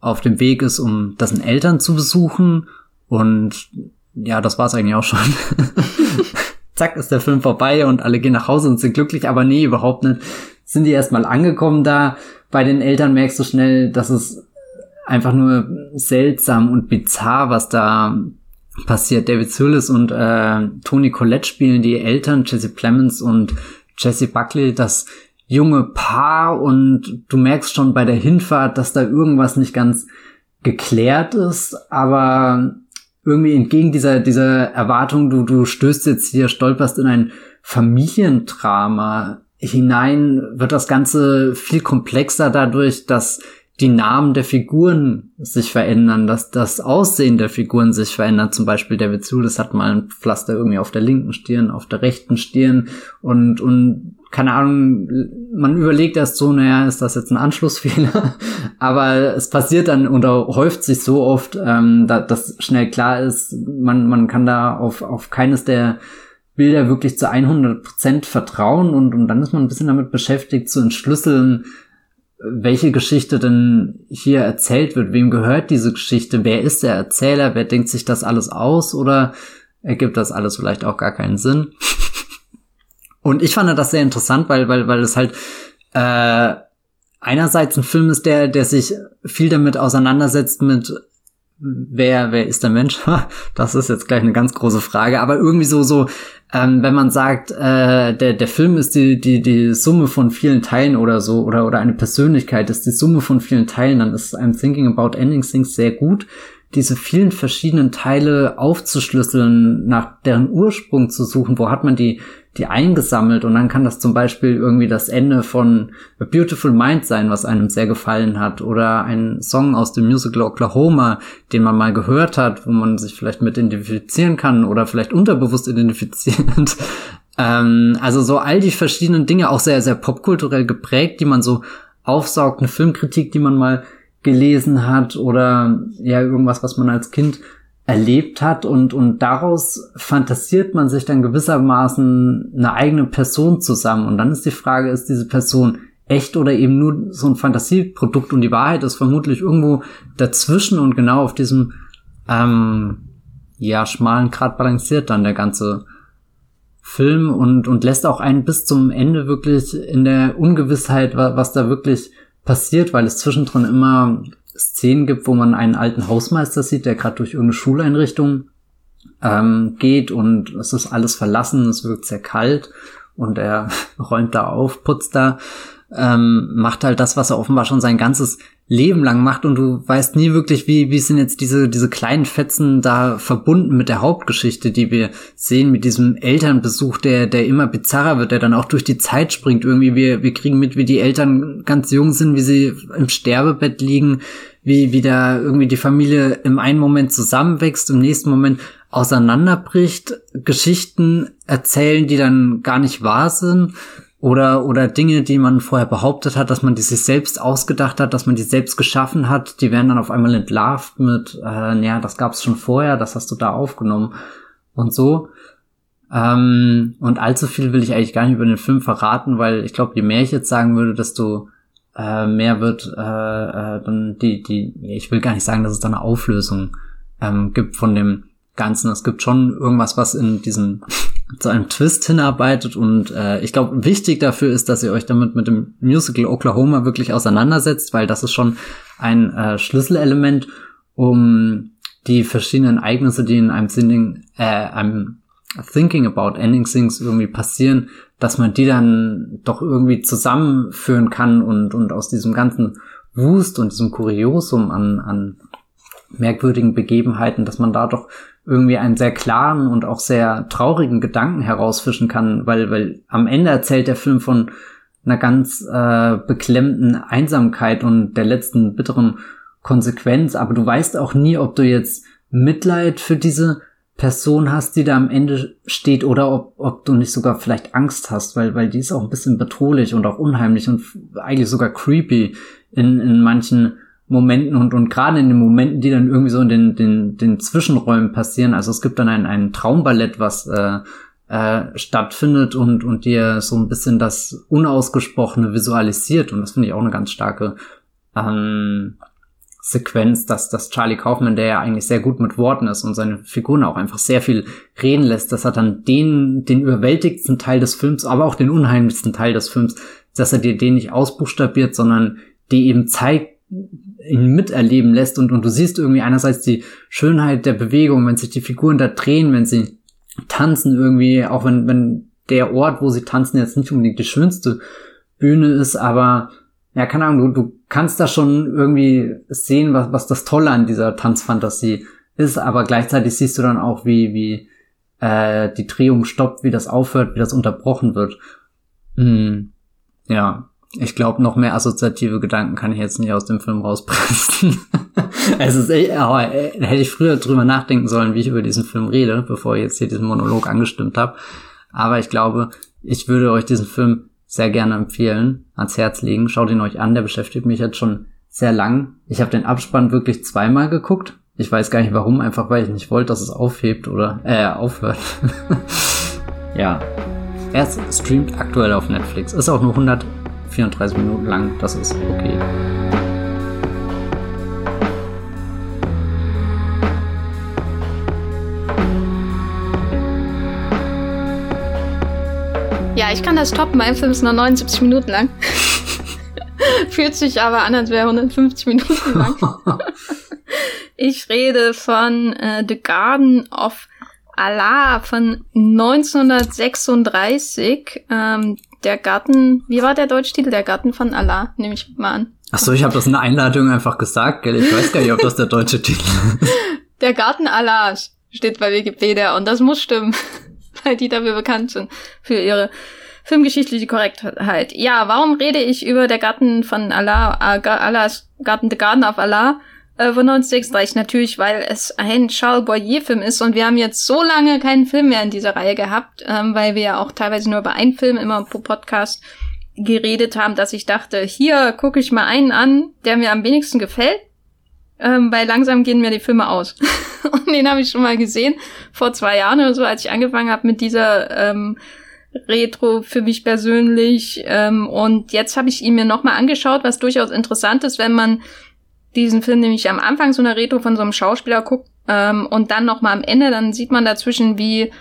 auf dem Weg ist, um dessen Eltern zu besuchen. Und ja, das war's eigentlich auch schon. [laughs] zack, ist der Film vorbei und alle gehen nach Hause und sind glücklich, aber nee, überhaupt nicht. Sind die erstmal angekommen da. Bei den Eltern merkst du schnell, dass es einfach nur seltsam und bizarr, was da passiert. David Thewlis und äh, Tony Collette spielen die Eltern, Jesse Plemons und Jesse Buckley, das junge Paar und du merkst schon bei der Hinfahrt, dass da irgendwas nicht ganz geklärt ist, aber irgendwie entgegen dieser, dieser Erwartung, du, du stößt jetzt hier, stolperst in ein Familiendrama hinein, wird das Ganze viel komplexer dadurch, dass die Namen der Figuren sich verändern, dass das Aussehen der Figuren sich verändert. Zum Beispiel David Zulis hat mal ein Pflaster irgendwie auf der linken Stirn, auf der rechten Stirn und, und keine Ahnung, man überlegt erst so, naja, ist das jetzt ein Anschlussfehler? [laughs] Aber es passiert dann oder häuft sich so oft, ähm, da, dass schnell klar ist, man, man kann da auf, auf keines der Bilder wirklich zu 100 Prozent vertrauen und, und dann ist man ein bisschen damit beschäftigt zu entschlüsseln, welche Geschichte denn hier erzählt wird, wem gehört diese Geschichte, wer ist der Erzähler, wer denkt sich das alles aus? Oder ergibt das alles vielleicht auch gar keinen Sinn. [laughs] Und ich fand das sehr interessant, weil, weil, weil es halt äh, einerseits ein Film ist, der, der sich viel damit auseinandersetzt mit wer, wer ist der Mensch? [laughs] das ist jetzt gleich eine ganz große Frage, aber irgendwie so, so, ähm, wenn man sagt, äh, der, der Film ist die, die, die Summe von vielen Teilen oder so, oder, oder eine Persönlichkeit ist die Summe von vielen Teilen, dann ist I'm Thinking About Ending Things sehr gut, diese vielen verschiedenen Teile aufzuschlüsseln, nach deren Ursprung zu suchen, wo hat man die, die eingesammelt und dann kann das zum Beispiel irgendwie das Ende von A Beautiful Mind sein, was einem sehr gefallen hat oder ein Song aus dem Musical Oklahoma, den man mal gehört hat, wo man sich vielleicht mit identifizieren kann oder vielleicht unterbewusst identifiziert. [laughs] ähm, also so all die verschiedenen Dinge, auch sehr, sehr popkulturell geprägt, die man so aufsaugt, eine Filmkritik, die man mal gelesen hat oder ja irgendwas, was man als Kind erlebt hat und, und daraus fantasiert man sich dann gewissermaßen eine eigene Person zusammen. Und dann ist die Frage, ist diese Person echt oder eben nur so ein Fantasieprodukt und die Wahrheit ist vermutlich irgendwo dazwischen und genau auf diesem ähm, ja schmalen Grad balanciert dann der ganze Film und, und lässt auch einen bis zum Ende wirklich in der Ungewissheit, was, was da wirklich passiert, weil es zwischendrin immer Szenen gibt, wo man einen alten Hausmeister sieht, der gerade durch irgendeine Schuleinrichtung ähm, geht und es ist alles verlassen, es wirkt sehr kalt und er [laughs] räumt da auf, putzt da, ähm, macht halt das, was er offenbar schon sein ganzes Leben lang macht und du weißt nie wirklich, wie, wie sind jetzt diese, diese kleinen Fetzen da verbunden mit der Hauptgeschichte, die wir sehen, mit diesem Elternbesuch, der, der immer bizarrer wird, der dann auch durch die Zeit springt. Irgendwie, wir, wir kriegen mit, wie die Eltern ganz jung sind, wie sie im Sterbebett liegen, wie, wie da irgendwie die Familie im einen Moment zusammenwächst, im nächsten Moment auseinanderbricht, Geschichten erzählen, die dann gar nicht wahr sind oder, oder Dinge, die man vorher behauptet hat, dass man die sich selbst ausgedacht hat, dass man die selbst geschaffen hat, die werden dann auf einmal entlarvt mit, äh, ja, das gab's schon vorher, das hast du da aufgenommen und so. Ähm, und allzu viel will ich eigentlich gar nicht über den Film verraten, weil ich glaube, je mehr ich jetzt sagen würde, desto äh, mehr wird äh, äh, dann die, die, ich will gar nicht sagen, dass es da eine Auflösung ähm, gibt von dem Ganzen. Es gibt schon irgendwas, was in diesem zu einem Twist hinarbeitet und äh, ich glaube, wichtig dafür ist, dass ihr euch damit mit dem Musical Oklahoma wirklich auseinandersetzt, weil das ist schon ein äh, Schlüsselelement, um die verschiedenen Ereignisse, die in einem Singing, äh, einem Thinking About Ending Things irgendwie passieren, dass man die dann doch irgendwie zusammenführen kann und, und aus diesem ganzen Wust und diesem Kuriosum an, an merkwürdigen Begebenheiten, dass man da doch irgendwie einen sehr klaren und auch sehr traurigen Gedanken herausfischen kann, weil, weil am Ende erzählt der Film von einer ganz äh, beklemmten Einsamkeit und der letzten bitteren Konsequenz, aber du weißt auch nie, ob du jetzt Mitleid für diese Person hast, die da am Ende steht, oder ob, ob du nicht sogar vielleicht Angst hast, weil, weil die ist auch ein bisschen bedrohlich und auch unheimlich und eigentlich sogar creepy in, in manchen Momenten und, und gerade in den Momenten, die dann irgendwie so in den, den, den Zwischenräumen passieren. Also es gibt dann ein, ein Traumballett, was äh, äh, stattfindet und, und dir so ein bisschen das Unausgesprochene visualisiert. Und das finde ich auch eine ganz starke ähm, Sequenz, dass, dass Charlie Kaufman, der ja eigentlich sehr gut mit Worten ist und seine Figuren auch einfach sehr viel reden lässt, dass er dann den, den überwältigsten Teil des Films, aber auch den unheimlichsten Teil des Films, dass er dir den nicht ausbuchstabiert, sondern dir eben zeigt, ihn miterleben lässt und, und du siehst irgendwie einerseits die Schönheit der Bewegung, wenn sich die Figuren da drehen, wenn sie tanzen irgendwie, auch wenn, wenn der Ort, wo sie tanzen, jetzt nicht unbedingt die schönste Bühne ist, aber ja, keine Ahnung, du, du kannst da schon irgendwie sehen, was, was das Tolle an dieser Tanzfantasie ist, aber gleichzeitig siehst du dann auch, wie, wie äh, die Drehung stoppt, wie das aufhört, wie das unterbrochen wird. Hm, ja, ich glaube, noch mehr assoziative Gedanken kann ich jetzt nicht aus dem Film rauspressen. [laughs] es ist echt, oh, hätte ich früher drüber nachdenken sollen, wie ich über diesen Film rede, bevor ich jetzt hier diesen Monolog angestimmt habe. Aber ich glaube, ich würde euch diesen Film sehr gerne empfehlen, ans Herz legen. Schaut ihn euch an, der beschäftigt mich jetzt schon sehr lang. Ich habe den Abspann wirklich zweimal geguckt. Ich weiß gar nicht warum, einfach weil ich nicht wollte, dass es aufhebt oder äh, aufhört. [laughs] ja. Er streamt aktuell auf Netflix. Ist auch nur 134 Minuten lang. Das ist okay. Ja, ich kann das toppen. Mein Film ist nur 79 Minuten lang. [laughs] Fühlt sich aber an, als wäre 150 Minuten lang. [laughs] ich rede von äh, The Garden of Allah von 1936. Ähm, der Garten, wie war der Deutschtitel? Der Garten von Allah, nehme ich mal an. Ach so, ich habe das in der Einladung einfach gesagt, gell? Ich weiß gar nicht, ob das der deutsche Titel ist. Der Garten Allah steht bei Wikipedia und das muss stimmen. [laughs] weil die dafür bekannt sind, für ihre filmgeschichtliche Korrektheit. Ja, warum rede ich über der Garten von Allah, Allahs Garten, The Garden of Allah äh, von 1936? Natürlich, weil es ein Charles Boyer-Film ist und wir haben jetzt so lange keinen Film mehr in dieser Reihe gehabt, ähm, weil wir ja auch teilweise nur über einen Film immer pro Podcast geredet haben, dass ich dachte, hier gucke ich mal einen an, der mir am wenigsten gefällt ähm, weil langsam gehen mir die Filme aus. [laughs] und den habe ich schon mal gesehen, vor zwei Jahren oder so, als ich angefangen habe mit dieser ähm, Retro für mich persönlich. Ähm, und jetzt habe ich ihn mir nochmal angeschaut, was durchaus interessant ist, wenn man diesen Film nämlich am Anfang so einer Retro von so einem Schauspieler guckt ähm, und dann nochmal am Ende, dann sieht man dazwischen, wie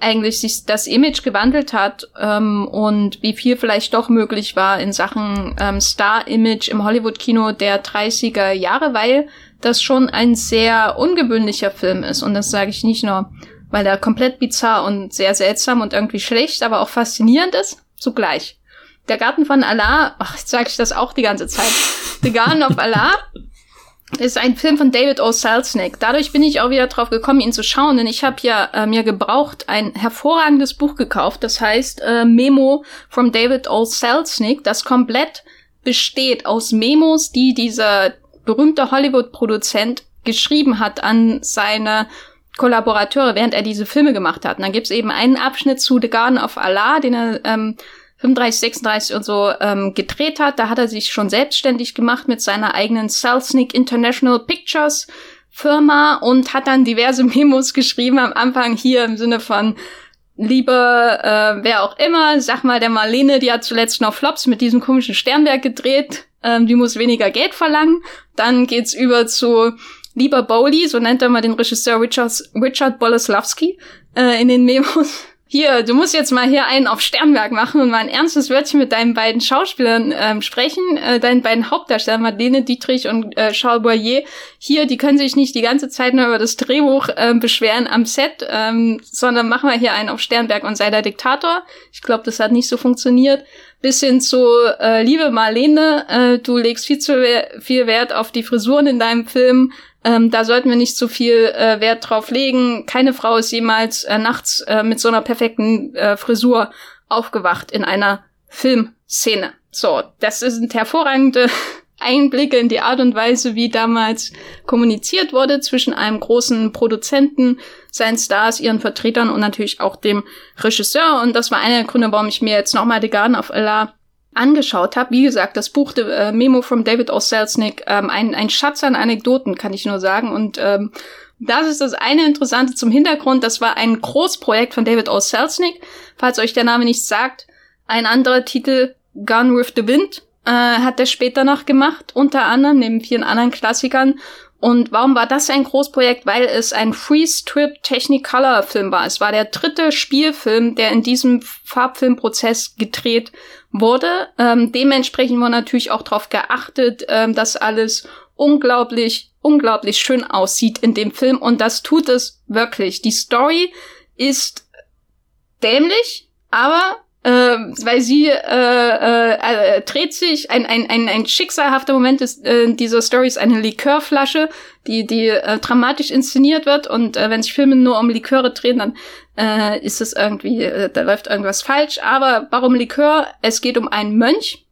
eigentlich sich das Image gewandelt hat ähm, und wie viel vielleicht doch möglich war in Sachen ähm, Star-Image im Hollywood-Kino der 30er Jahre, weil das schon ein sehr ungewöhnlicher Film ist. Und das sage ich nicht nur, weil er komplett bizarr und sehr seltsam und irgendwie schlecht, aber auch faszinierend ist, zugleich. Der Garten von Allah, ach, jetzt sage ich das auch die ganze Zeit. The Garden of Allah ist ein Film von David O. Selznick. Dadurch bin ich auch wieder drauf gekommen, ihn zu schauen, denn ich habe ja äh, mir gebraucht ein hervorragendes Buch gekauft, das heißt äh, Memo from David O. Selznick, das komplett besteht aus Memos, die dieser berühmte Hollywood-Produzent geschrieben hat an seine Kollaborateure, während er diese Filme gemacht hat. Und dann gibt's eben einen Abschnitt zu The Garden of Allah, den er ähm, 35, 36 und so ähm, gedreht hat. Da hat er sich schon selbstständig gemacht mit seiner eigenen Selznick International Pictures Firma und hat dann diverse [laughs] Memos geschrieben am Anfang hier im Sinne von Liebe, äh, wer auch immer, sag mal der Marlene, die hat zuletzt noch Flops mit diesem komischen Sternwerk gedreht, ähm, die muss weniger Geld verlangen. Dann geht's über zu Lieber Bowley, so nennt er mal den Regisseur Richard, Richard Boleslawski äh, in den Memos hier, du musst jetzt mal hier einen auf Sternberg machen und mal ein ernstes Wörtchen mit deinen beiden Schauspielern ähm, sprechen, äh, deinen beiden Hauptdarstellern, Madeleine Dietrich und äh, Charles Boyer. Hier, die können sich nicht die ganze Zeit nur über das Drehbuch äh, beschweren am Set, ähm, sondern machen wir hier einen auf Sternberg und sei der Diktator. Ich glaube, das hat nicht so funktioniert. Bis hin zu, äh, liebe Marlene, äh, du legst viel zu viel Wert auf die Frisuren in deinem Film. Ähm, da sollten wir nicht so viel äh, Wert drauf legen. Keine Frau ist jemals äh, nachts äh, mit so einer perfekten äh, Frisur aufgewacht in einer Filmszene. So, das sind hervorragende [laughs] Einblicke in die Art und Weise, wie damals kommuniziert wurde zwischen einem großen Produzenten, seinen Stars, ihren Vertretern und natürlich auch dem Regisseur. Und das war einer der Gründe, warum ich mir jetzt nochmal The Garden of Allah angeschaut habe. Wie gesagt, das Buch The äh, Memo from David O. Selznick, ähm, ein, ein Schatz an Anekdoten, kann ich nur sagen. Und ähm, das ist das eine Interessante zum Hintergrund. Das war ein Großprojekt von David O. Selznick. Falls euch der Name nichts sagt, ein anderer Titel Gun with the Wind äh, hat er später noch gemacht, unter anderem neben vielen anderen Klassikern. Und warum war das ein Großprojekt? Weil es ein Free-Strip Technicolor-Film war. Es war der dritte Spielfilm, der in diesem Farbfilmprozess gedreht wurde. Ähm, dementsprechend wurde natürlich auch darauf geachtet, ähm, dass alles unglaublich, unglaublich schön aussieht in dem Film. Und das tut es wirklich. Die Story ist dämlich, aber äh, weil sie äh, äh, äh, dreht sich, ein, ein, ein, ein schicksalhafter Moment ist, äh, dieser Story ist eine Likörflasche, die, die äh, dramatisch inszeniert wird und äh, wenn sich Filme nur um Liköre drehen, dann äh, ist es irgendwie, äh, da läuft irgendwas falsch. Aber warum Likör? Es geht um einen Mönch,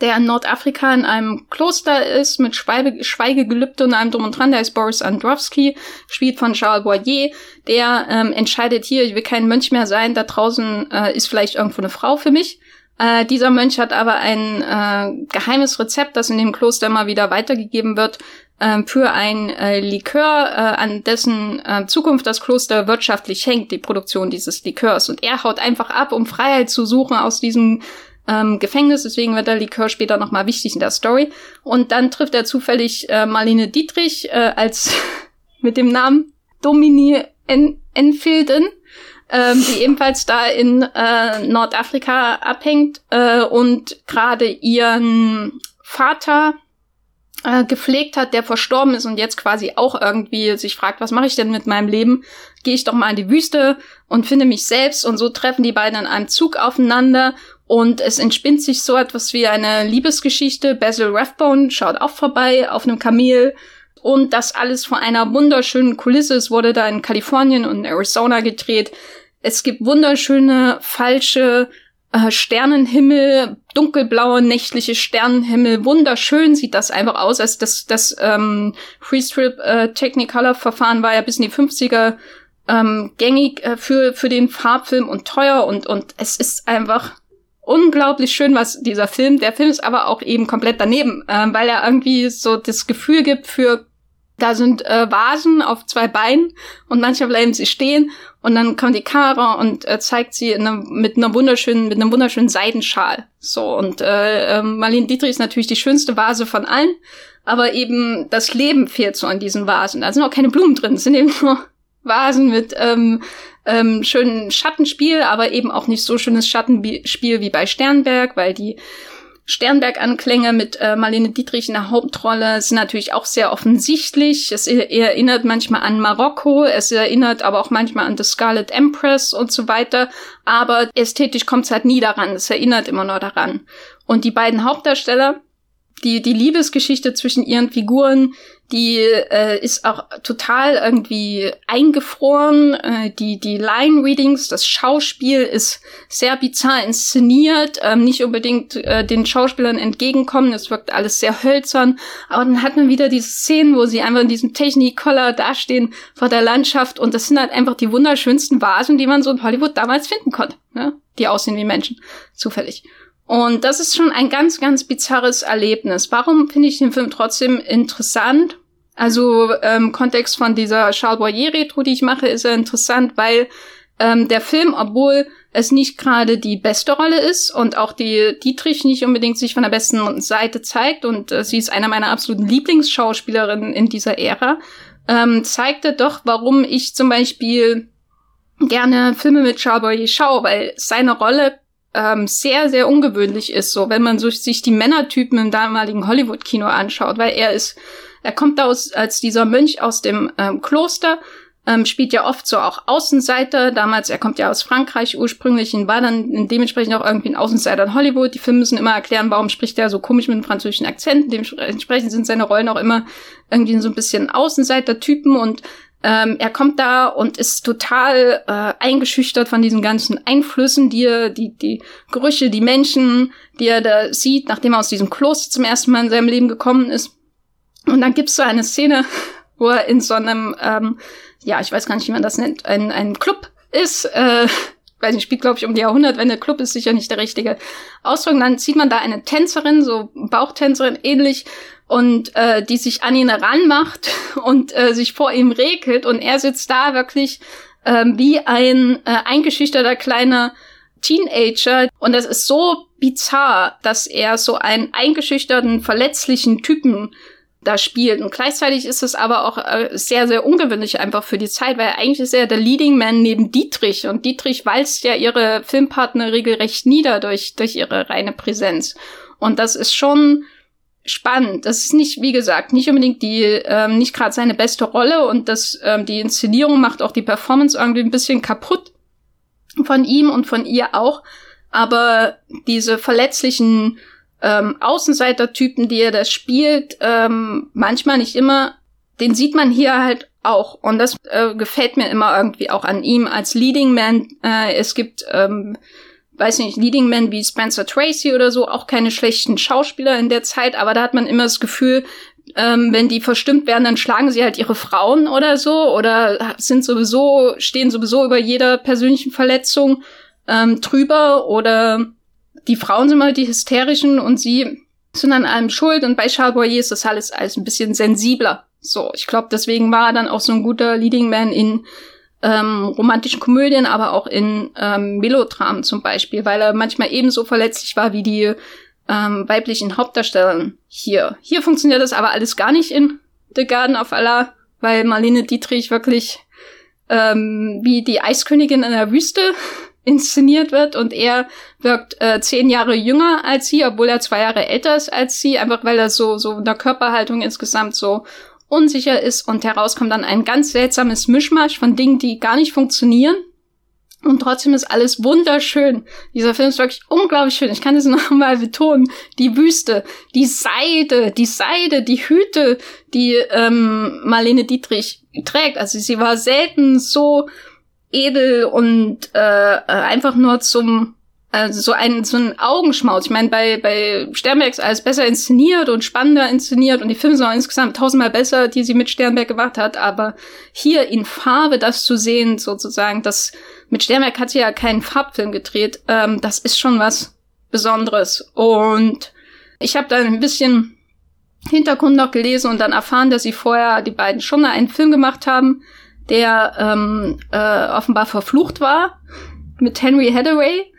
der in Nordafrika in einem Kloster ist, mit Schweige, Schweigegelübde und allem drum und dran, der ist Boris Androwski, spielt von Charles Boyer, der ähm, entscheidet hier, ich will kein Mönch mehr sein, da draußen äh, ist vielleicht irgendwo eine Frau für mich. Äh, dieser Mönch hat aber ein äh, geheimes Rezept, das in dem Kloster immer wieder weitergegeben wird, äh, für ein äh, Likör, äh, an dessen äh, Zukunft das Kloster wirtschaftlich hängt, die Produktion dieses Likörs. Und er haut einfach ab, um Freiheit zu suchen aus diesem ähm, Gefängnis, deswegen wird der Likör später nochmal wichtig in der Story. Und dann trifft er zufällig äh, Marlene Dietrich äh, als [laughs] mit dem Namen Domini en Enfielden, ähm, die ebenfalls da in äh, Nordafrika abhängt äh, und gerade ihren Vater äh, gepflegt hat, der verstorben ist und jetzt quasi auch irgendwie sich fragt, was mache ich denn mit meinem Leben? Gehe ich doch mal in die Wüste und finde mich selbst und so treffen die beiden in einem Zug aufeinander und es entspinnt sich so etwas wie eine Liebesgeschichte. Basil Rathbone schaut auch vorbei auf einem Kamel. Und das alles vor einer wunderschönen Kulisse. Es wurde da in Kalifornien und Arizona gedreht. Es gibt wunderschöne, falsche äh, Sternenhimmel, dunkelblaue, nächtliche Sternenhimmel. Wunderschön sieht das einfach aus. Also das, das ähm, Freestrip äh, Technicolor-Verfahren war ja bis in die 50er ähm, gängig äh, für, für den Farbfilm und teuer und, und es ist einfach unglaublich schön, was dieser Film, der Film ist aber auch eben komplett daneben, äh, weil er irgendwie so das Gefühl gibt für, da sind äh, Vasen auf zwei Beinen und manchmal bleiben sie stehen und dann kommt die Kamera und äh, zeigt sie einer, mit einer wunderschönen, mit einem wunderschönen Seidenschal. So, und äh, äh, Marlene Dietrich ist natürlich die schönste Vase von allen, aber eben das Leben fehlt so an diesen Vasen. Da sind auch keine Blumen drin, es sind eben nur Vasen mit ähm, ähm, schönen Schattenspiel, aber eben auch nicht so schönes Schattenspiel wie bei Sternberg, weil die Sternberg-Anklänge mit äh, Marlene Dietrich in der Hauptrolle sind natürlich auch sehr offensichtlich. Es erinnert manchmal an Marokko, es erinnert aber auch manchmal an The Scarlet Empress und so weiter. Aber ästhetisch kommt es halt nie daran. Es erinnert immer nur daran. Und die beiden Hauptdarsteller, die, die Liebesgeschichte zwischen ihren Figuren, die äh, ist auch total irgendwie eingefroren. Äh, die die Line Readings, das Schauspiel ist sehr bizarr inszeniert, ähm, nicht unbedingt äh, den Schauspielern entgegenkommen. Es wirkt alles sehr hölzern. Aber dann hat man wieder diese Szenen, wo sie einfach in diesem Technicolor dastehen vor der Landschaft und das sind halt einfach die wunderschönsten Vasen, die man so in Hollywood damals finden konnte, ne? die aussehen wie Menschen, zufällig. Und das ist schon ein ganz, ganz bizarres Erlebnis. Warum finde ich den Film trotzdem interessant? Also ähm, Kontext von dieser Charles Boyer Retro, die ich mache, ist ja interessant, weil ähm, der Film, obwohl es nicht gerade die beste Rolle ist und auch die Dietrich nicht unbedingt sich von der besten Seite zeigt und äh, sie ist einer meiner absoluten Lieblingsschauspielerinnen in dieser Ära, ähm, zeigte doch, warum ich zum Beispiel gerne Filme mit Charles Boyer schaue, weil seine Rolle ähm, sehr, sehr ungewöhnlich ist, so wenn man so, sich die Männertypen im damaligen Hollywood-Kino anschaut, weil er ist, er kommt aus, als dieser Mönch aus dem ähm, Kloster, ähm, spielt ja oft so auch Außenseiter. Damals, er kommt ja aus Frankreich ursprünglich und war dann dementsprechend auch irgendwie ein Außenseiter in Hollywood. Die Filme müssen immer erklären, warum spricht er so komisch mit einem französischen Akzent. Dementsprechend sind seine Rollen auch immer irgendwie so ein bisschen Außenseiter-Typen und ähm, er kommt da und ist total äh, eingeschüchtert von diesen ganzen Einflüssen, die er, die, die Gerüche, die Menschen, die er da sieht, nachdem er aus diesem Kloster zum ersten Mal in seinem Leben gekommen ist. Und dann gibt's so eine Szene, wo er in so einem, ähm, ja, ich weiß gar nicht, wie man das nennt, ein, ein Club ist, äh, weiß nicht, spielt, glaube ich, um die Jahrhundertwende. Club ist sicher nicht der richtige Ausdruck. Und dann sieht man da eine Tänzerin, so Bauchtänzerin ähnlich, und äh, die sich an ihn ranmacht [laughs] und äh, sich vor ihm regelt und er sitzt da wirklich äh, wie ein äh, eingeschüchterter kleiner Teenager und das ist so bizarr, dass er so einen eingeschüchterten, verletzlichen Typen da spielt. Und gleichzeitig ist es aber auch äh, sehr, sehr ungewöhnlich einfach für die Zeit, weil eigentlich ist er der Leading Man neben Dietrich und Dietrich walzt ja ihre Filmpartner regelrecht nieder durch, durch ihre reine Präsenz. Und das ist schon spannend. Das ist nicht, wie gesagt, nicht unbedingt die, ähm, nicht gerade seine beste Rolle und das, ähm, die Inszenierung macht auch die Performance irgendwie ein bisschen kaputt von ihm und von ihr auch. Aber diese verletzlichen ähm, Außenseiter-Typen, die er da spielt, ähm, manchmal nicht immer, den sieht man hier halt auch. Und das äh, gefällt mir immer irgendwie auch an ihm als Leading Man. Äh, es gibt, ähm, weiß nicht, Leading Men wie Spencer Tracy oder so, auch keine schlechten Schauspieler in der Zeit, aber da hat man immer das Gefühl, ähm, wenn die verstimmt werden, dann schlagen sie halt ihre Frauen oder so oder sind sowieso, stehen sowieso über jeder persönlichen Verletzung ähm, drüber oder die Frauen sind mal die hysterischen und sie sind an allem schuld und bei Charles Boyer ist das alles, alles ein bisschen sensibler. So, ich glaube, deswegen war er dann auch so ein guter Leading Man in ähm, romantischen Komödien, aber auch in ähm, Melodramen zum Beispiel, weil er manchmal ebenso verletzlich war wie die ähm, weiblichen Hauptdarsteller hier. Hier funktioniert das aber alles gar nicht in The Garden of Allah, weil Marlene Dietrich wirklich ähm, wie die Eiskönigin in der Wüste inszeniert wird und er wirkt äh, zehn Jahre jünger als sie, obwohl er zwei Jahre älter ist als sie, einfach weil er so so in der Körperhaltung insgesamt so unsicher ist und herauskommt dann ein ganz seltsames Mischmasch von Dingen, die gar nicht funktionieren. Und trotzdem ist alles wunderschön. Dieser Film ist wirklich unglaublich schön. Ich kann es [laughs] noch mal betonen. Die Wüste, die Seide, die Seide, die Hüte, die ähm, Marlene Dietrich trägt. Also sie war selten so edel und äh, einfach nur zum also so ein, so ein Augenschmaus. Ich meine, bei, bei Sternberg ist alles besser inszeniert und spannender inszeniert und die Filme sind auch insgesamt tausendmal besser, die sie mit Sternberg gemacht hat. Aber hier in Farbe das zu sehen, sozusagen, das mit Sternberg hat sie ja keinen Farbfilm gedreht, ähm, das ist schon was Besonderes. Und ich habe dann ein bisschen Hintergrund noch gelesen und dann erfahren, dass sie vorher die beiden schon einen Film gemacht haben, der ähm, äh, offenbar verflucht war mit Henry Hathaway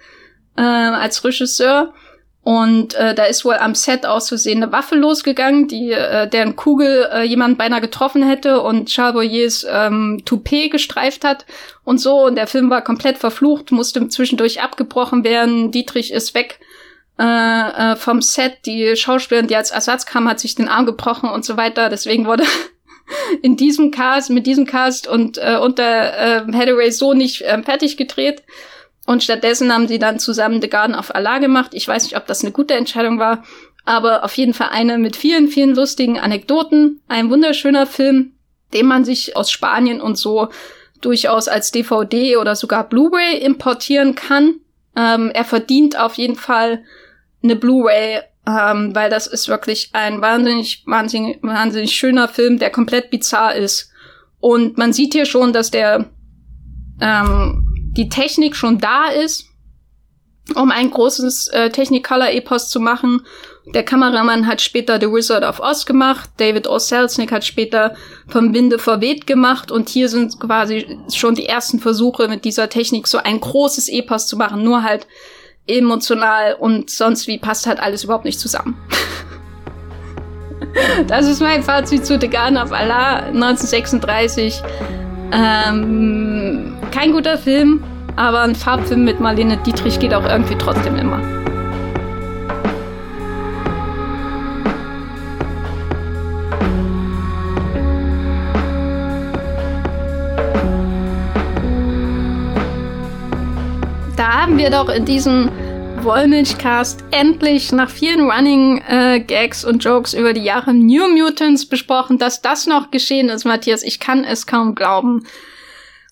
äh, als Regisseur. Und äh, da ist wohl am Set aus Versehen eine Waffe losgegangen, die äh, deren Kugel äh, jemand beinahe getroffen hätte und Charles Boyers ähm, Toupet gestreift hat und so. Und der Film war komplett verflucht, musste zwischendurch abgebrochen werden. Dietrich ist weg äh, äh, vom Set. Die Schauspielerin, die als Ersatz kam, hat sich den Arm gebrochen und so weiter. Deswegen wurde in diesem Cast, mit diesem Cast und äh, unter äh, Hathaway so nicht äh, fertig gedreht. Und stattdessen haben sie dann zusammen The Garden of Allah gemacht. Ich weiß nicht, ob das eine gute Entscheidung war, aber auf jeden Fall eine mit vielen, vielen lustigen Anekdoten. Ein wunderschöner Film, den man sich aus Spanien und so durchaus als DVD oder sogar Blu-ray importieren kann. Ähm, er verdient auf jeden Fall eine Blu-ray, ähm, weil das ist wirklich ein wahnsinnig, wahnsinnig, wahnsinnig schöner Film, der komplett bizarr ist. Und man sieht hier schon, dass der ähm, die Technik schon da ist, um ein großes äh, Technicolor-Epos zu machen. Der Kameramann hat später The Wizard of Oz gemacht, David O. Selznick hat später Vom Winde verweht gemacht und hier sind quasi schon die ersten Versuche mit dieser Technik so ein großes Epos zu machen, nur halt emotional und sonst wie passt halt alles überhaupt nicht zusammen. [laughs] das ist mein Fazit zu The Garden of Allah 1936. Ähm, kein guter Film, aber ein Farbfilm mit Marlene Dietrich geht auch irgendwie trotzdem immer. Wir doch in diesem Wollmilchcast endlich nach vielen Running äh, Gags und Jokes über die Jahre New Mutants besprochen, dass das noch geschehen ist, Matthias. Ich kann es kaum glauben.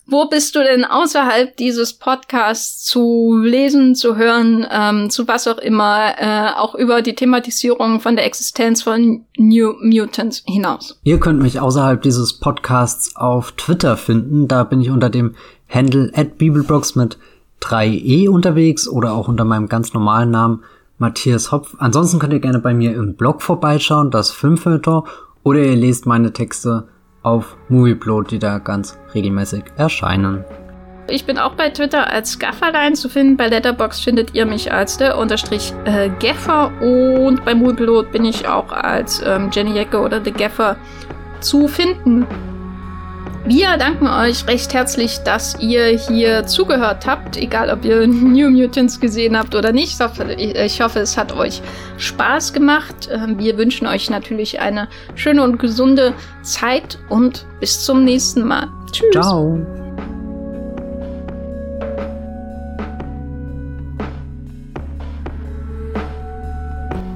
Wo bist du denn außerhalb dieses Podcasts zu lesen, zu hören, ähm, zu was auch immer, äh, auch über die Thematisierung von der Existenz von New Mutants hinaus? Ihr könnt mich außerhalb dieses Podcasts auf Twitter finden. Da bin ich unter dem Handle at Bibelbrox mit 3e unterwegs oder auch unter meinem ganz normalen Namen Matthias Hopf. Ansonsten könnt ihr gerne bei mir im Blog vorbeischauen, das Filmfilter, oder ihr lest meine Texte auf Movieplot, die da ganz regelmäßig erscheinen. Ich bin auch bei Twitter als Gafferlein zu finden. Bei Letterbox findet ihr mich als der Unterstrich äh, Gaffer und bei Moonpilot bin ich auch als ähm, Jenny Jacke oder The Gaffer zu finden. Wir danken euch recht herzlich, dass ihr hier zugehört habt, egal ob ihr [laughs] New Mutants gesehen habt oder nicht. Ich hoffe, es hat euch Spaß gemacht. Ähm, wir wünschen euch natürlich eine schöne und gesunde Zeit und bis zum nächsten Mal. Tschüss. Ciao.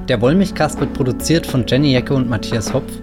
Der Wollmilchcast wird produziert von Jenny Jecke und Matthias Hopf